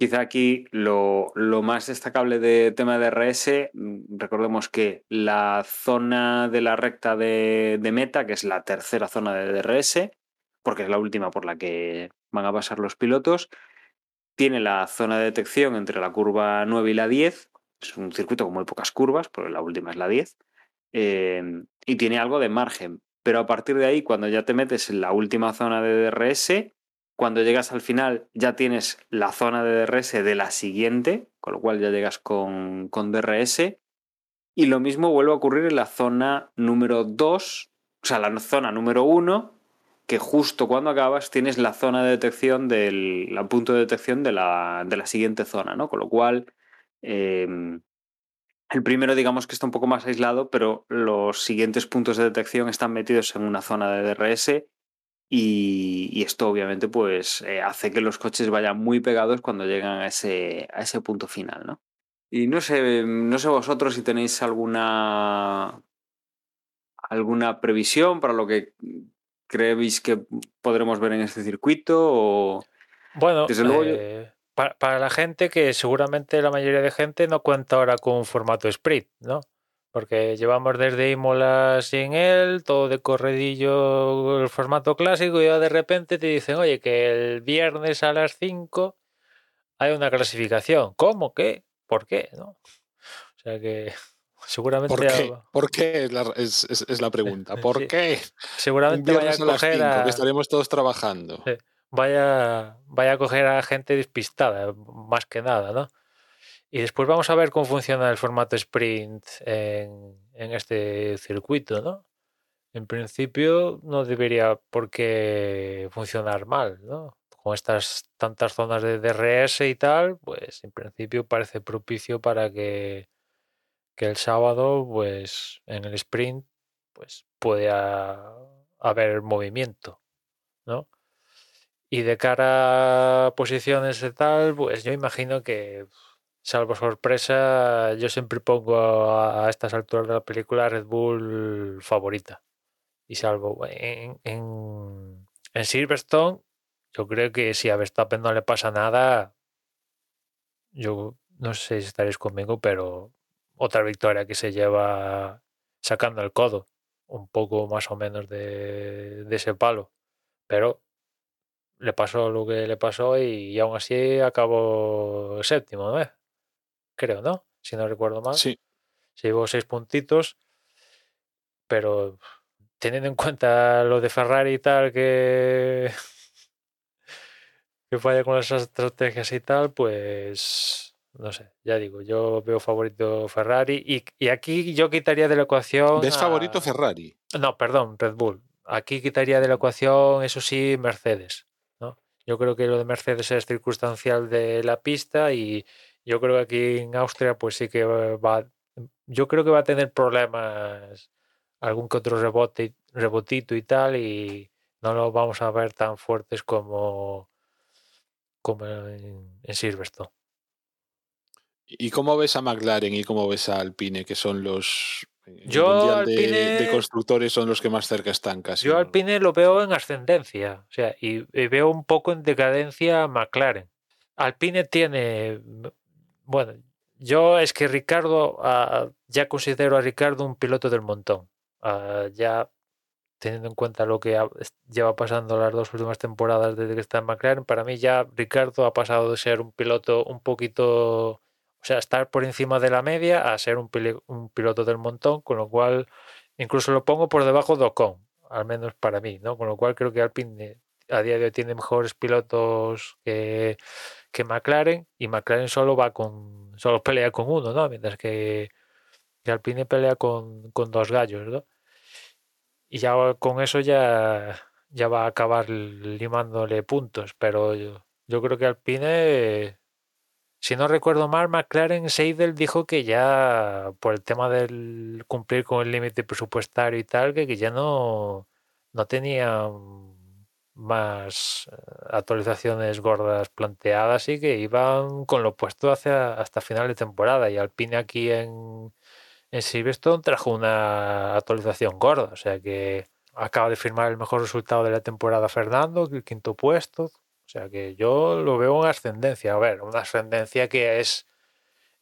Quizá aquí lo, lo, más destacable de tema de RS, recordemos que la zona de la recta de, meta, que es la tercera zona de DRS, porque es la última por la que van a pasar los pilotos, tiene la zona de detección entre la curva 9 y la 10, es un circuito con muy pocas curvas, porque la última es la 10, eh, y tiene algo de margen, pero a partir de ahí, cuando ya te metes en la última zona de DRS, cuando llegas al final ya tienes la zona de DRS de la siguiente, con lo cual ya llegas con, con DRS. Y lo mismo vuelve a ocurrir en la zona número 2, o sea, la zona número 1, que justo cuando acabas tienes la zona de detección del punto de detección de la, de la siguiente zona, ¿no? Con lo cual, eh, el primero digamos que está un poco más aislado, pero los siguientes puntos de detección están metidos en una zona de DRS y, y, esto obviamente pues eh, hace que los coches vayan muy pegados cuando llegan a ese, a ese punto final, ¿no? Y no sé, no sé vosotros si tenéis alguna alguna previsión para lo que creéis que podremos ver en este circuito o bueno, desde luego eh, para, para, la gente que seguramente la mayoría de gente no cuenta ahora con un formato sprint, ¿no? Porque llevamos desde Imola sin él, todo de corredillo, el formato clásico, y de repente te dicen, oye, que el viernes a las 5 hay una clasificación. ¿Cómo? ¿Qué? ¿Por qué? ¿No? O sea que seguramente... ¿Por qué? ¿Por qué? Es, la, es, es, es la pregunta. ¿Por Sí. qué? Seguramente vaya a viernes a las coger 5, a... que estaremos todos trabajando. Sí. vaya, vaya a coger a gente despistada, más que nada, ¿no? Y después vamos a ver cómo funciona el formato sprint en, en este circuito, ¿no? En principio no debería por qué funcionar mal, ¿no? Con estas tantas zonas de DRS y tal, pues en principio parece propicio para que, que el sábado, pues en el sprint, pues pueda haber movimiento, ¿no? Y de cara a posiciones y tal, pues yo imagino que, salvo sorpresa, yo siempre pongo a, estas alturas de la película Red Bull favorita. Y salvo en, Silverstone, yo creo que si a Verstappen no le pasa nada, yo no sé si estaréis conmigo, pero otra victoria que se lleva sacando el codo, un poco más o menos de, de ese palo. Pero le pasó lo que le pasó y, y aún así acabó séptimo, ¿no? Creo, ¿no? Si no recuerdo mal. Sí. Se llevó seis puntitos, pero teniendo en cuenta lo de Ferrari y tal, que, que falla con las estrategias y tal, pues no sé, ya digo, yo veo favorito Ferrari y, y aquí yo quitaría de la ecuación. ¿Ves a- favorito Ferrari? No, perdón, Red Bull. Aquí quitaría de la ecuación, eso sí, Mercedes. ¿no? Yo creo que lo de Mercedes es circunstancial de la pista y yo creo que aquí en Austria, pues sí que va. Yo creo que va a tener problemas, algún que otro rebote, rebotito y tal, y no lo vamos a ver tan fuertes como, como en, en Silverstone. ¿Y cómo ves a McLaren y cómo ves a Alpine, que son los... Yo, de- constructores son los que más cerca están casi. Yo. Alpine lo veo en ascendencia, o sea, y, y veo un poco en decadencia a McLaren. Alpine tiene, bueno, yo es que Ricardo, ah, ya considero a Ricardo un piloto del montón. Ah, ya teniendo en cuenta lo que ha- lleva pasando las dos últimas temporadas desde que está en McLaren, para mí ya Ricardo ha pasado de ser un piloto un poquito, o sea, estar por encima de la media a ser un, un piloto del montón, con lo cual incluso lo pongo por debajo de Ocon, al menos para mí, ¿no? Con lo cual creo que Alpine a día de hoy tiene mejores pilotos que, que McLaren y McLaren solo va con, solo pelea con uno, ¿no? Mientras que, Alpine pelea con, con dos gallos, ¿no? Y ya con eso ya, ya va a acabar limándole puntos, pero yo, creo que Alpine, si no recuerdo mal, McLaren Seidel dijo que ya por el tema del cumplir con el límite presupuestario y tal, que, que ya no, no tenía más eh, actualizaciones gordas planteadas y que iban con lo puesto hacia, hasta final de temporada. Y Alpine aquí en, en Silverstone trajo una actualización gorda, o sea que acaba de firmar el mejor resultado de la temporada Fernando, el quinto puesto. O sea que yo lo veo en ascendencia. A ver, una ascendencia que es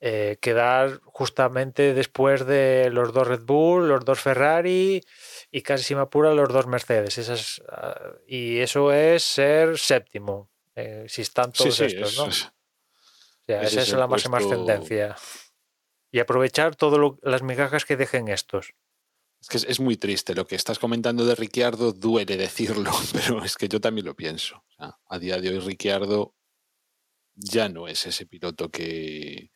eh, quedar justamente después de los dos Red Bull, los dos Ferrari y casi si me apura los dos Mercedes. Esas, ah, y eso es ser séptimo, eh, si están todos sí, estos, es- ¿no? es- O sea, esa es la máxima ascendencia. Y aprovechar todas las migajas que dejen estos. Es que es, es muy triste. Lo que estás comentando de Ricciardo duele decirlo, pero es que yo también lo pienso. O sea, a día de hoy Ricciardo ya no es ese piloto que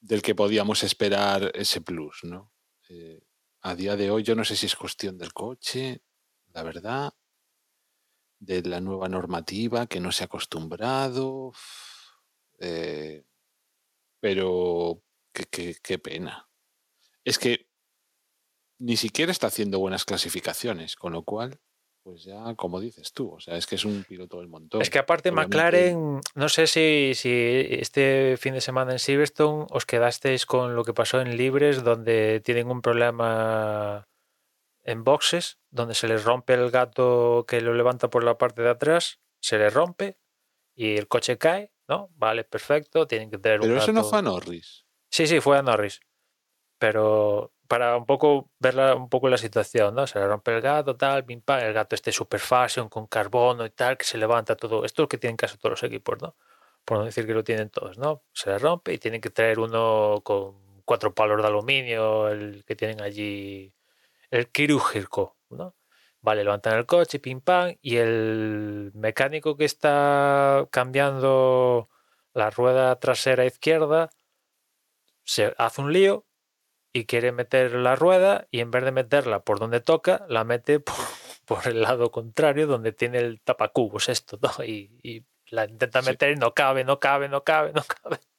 del que podíamos esperar ese plus, ¿no? Eh, a día de hoy yo no sé si es cuestión del coche, la verdad, de la nueva normativa que no se ha acostumbrado, eh, pero qué, pena. Es que ni siquiera está haciendo buenas clasificaciones, con lo cual, pues ya, como dices tú, o sea, es que es un piloto del montón. Es que aparte Obviamente- McLaren, no sé si, si este fin de semana en Silverstone os quedasteis con lo que pasó en Libres, donde tienen un problema en boxes, donde se les rompe el gato que lo levanta por la parte de atrás, se le rompe y el coche cae, ¿no? Vale, perfecto, tienen que tener un Pero eso no gato- fue a Norris. Sí, sí, fue a Norris. Pero para un poco ver la- un poco la situación, ¿no? Se le rompe el gato, tal, pim pam, el gato este super fashion con carbono y tal, que se levanta todo. Esto es lo que tienen casi todos los equipos, ¿no? Por no decir que lo tienen todos, ¿no? Se le rompe y tienen que traer uno con cuatro palos de aluminio, el que tienen allí, el quirúrgico, ¿no? Vale, levantan el coche, pim pam, y el mecánico que está cambiando la rueda trasera izquierda se hace un lío y quiere meter la rueda y en vez de meterla por donde toca, la mete por, por el lado contrario donde tiene el tapacubos esto, ¿no? Y, y la intenta Sí. meter y no cabe, no cabe, no cabe, no cabe.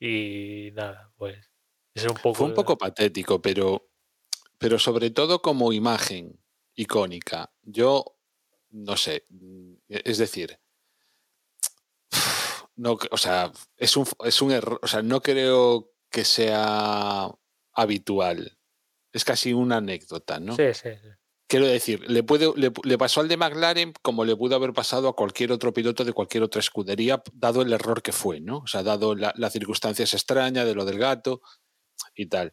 Y nada, pues es un poco... Fue un poco patético, pero, pero sobre todo como imagen icónica. Yo no sé, mm, es decir, no, o sea, es un, es un error, o sea, no creo que sea habitual. Es casi una anécdota, ¿no? Sí, sí, sí. Quiero decir, le, puede, le, le pasó al de McLaren como le pudo haber pasado a cualquier otro piloto de cualquier otra escudería, dado el error que fue, ¿no? O sea, dado la, las circunstancias extrañas de lo del gato y tal.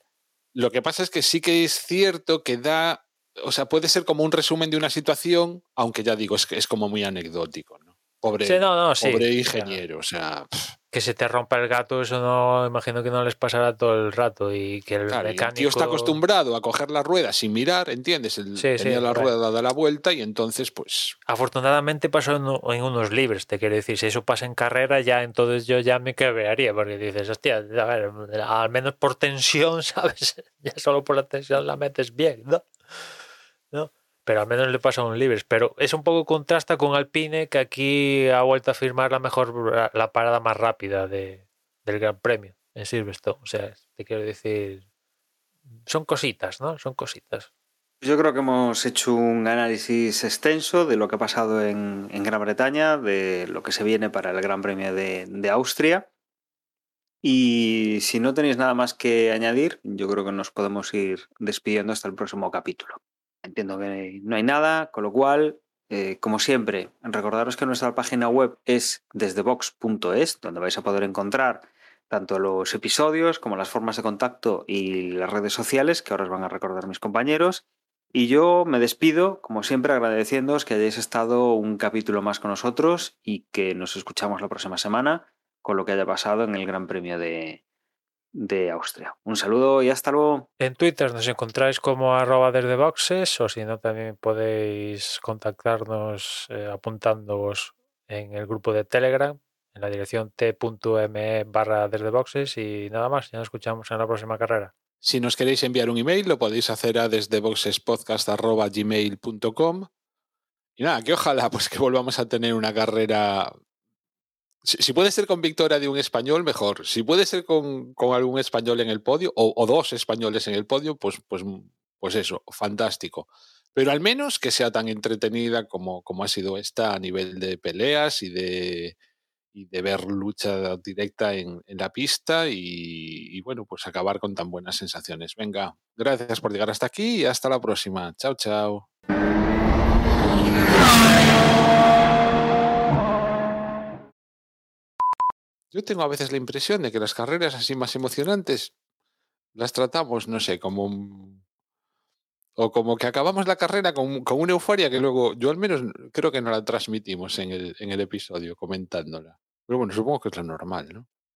Lo que pasa es que sí que es cierto que da, o sea, puede ser como un resumen de una situación, aunque ya digo, es, es como muy anecdótico, ¿no? Pobre, Sí, no, no, sí. pobre ingeniero, o sea, pff, que se te rompa el gato, eso no, imagino que no les pasará todo el rato y que el claro, mecánico... el tío está acostumbrado a coger la rueda sin mirar, ¿entiendes? El, Sí, la rueda dada la vuelta y entonces, pues, Afortunadamente pasó en unos libres, te quiero decir, si eso pasa en carrera ya entonces yo ya me quebraría, porque dices, hostia, a ver, al menos por tensión, ¿sabes? Ya solo por la tensión la metes bien, ¿no? Pero al menos le pasa a un libres, pero es un poco contrasta con Alpine, que aquí ha vuelto a firmar la mejor, la parada más rápida de, del Gran Premio en Silverstone, o sea, te quiero decir, son cositas, ¿no? Son cositas. Yo creo que hemos hecho un análisis extenso de lo que ha pasado en, en Gran Bretaña, de lo que se viene para el Gran Premio de, de Austria. Y si no tenéis nada más que añadir, yo creo que nos podemos ir despidiendo hasta el próximo capítulo. Entiendo que no hay nada, con lo cual, eh, como siempre, recordaros que nuestra página web es desdebox.es, donde vais a poder encontrar tanto los episodios como las formas de contacto y las redes sociales, que ahora os van a recordar mis compañeros. Y yo me despido, como siempre, agradeciéndoos que hayáis estado un capítulo más con nosotros y que nos escuchamos la próxima semana con lo que haya pasado en el Gran Premio de, de Austria. Un saludo y hasta luego. En Twitter nos encontráis como arroba desde boxes o si no también podéis contactarnos eh, apuntándoos en el grupo de Telegram en la dirección t.me barra desde boxes y nada más, ya nos escuchamos en la próxima carrera. Si nos queréis enviar un email, lo podéis hacer a desde boxespodcast.gmail.com. Y nada, que ojalá pues que volvamos a tener una carrera. Si, puede ser con victoria de un español, mejor. Si puede ser con, con algún español en el podio, o, dos españoles en el podio, pues, pues, pues eso, fantástico. Pero al menos que sea tan entretenida como, como ha sido esta a nivel de peleas y de, y de ver lucha directa en, en la pista y, y, bueno, pues acabar con tan buenas sensaciones. Venga, gracias por llegar hasta aquí y hasta la próxima. Chao, chao. Yo tengo a veces la impresión de que las carreras así más emocionantes las tratamos, no sé, como o como que acabamos la carrera con, con, una euforia que luego, yo al menos creo que no la transmitimos en el, en el episodio comentándola. Pero bueno, supongo que es lo normal, ¿no?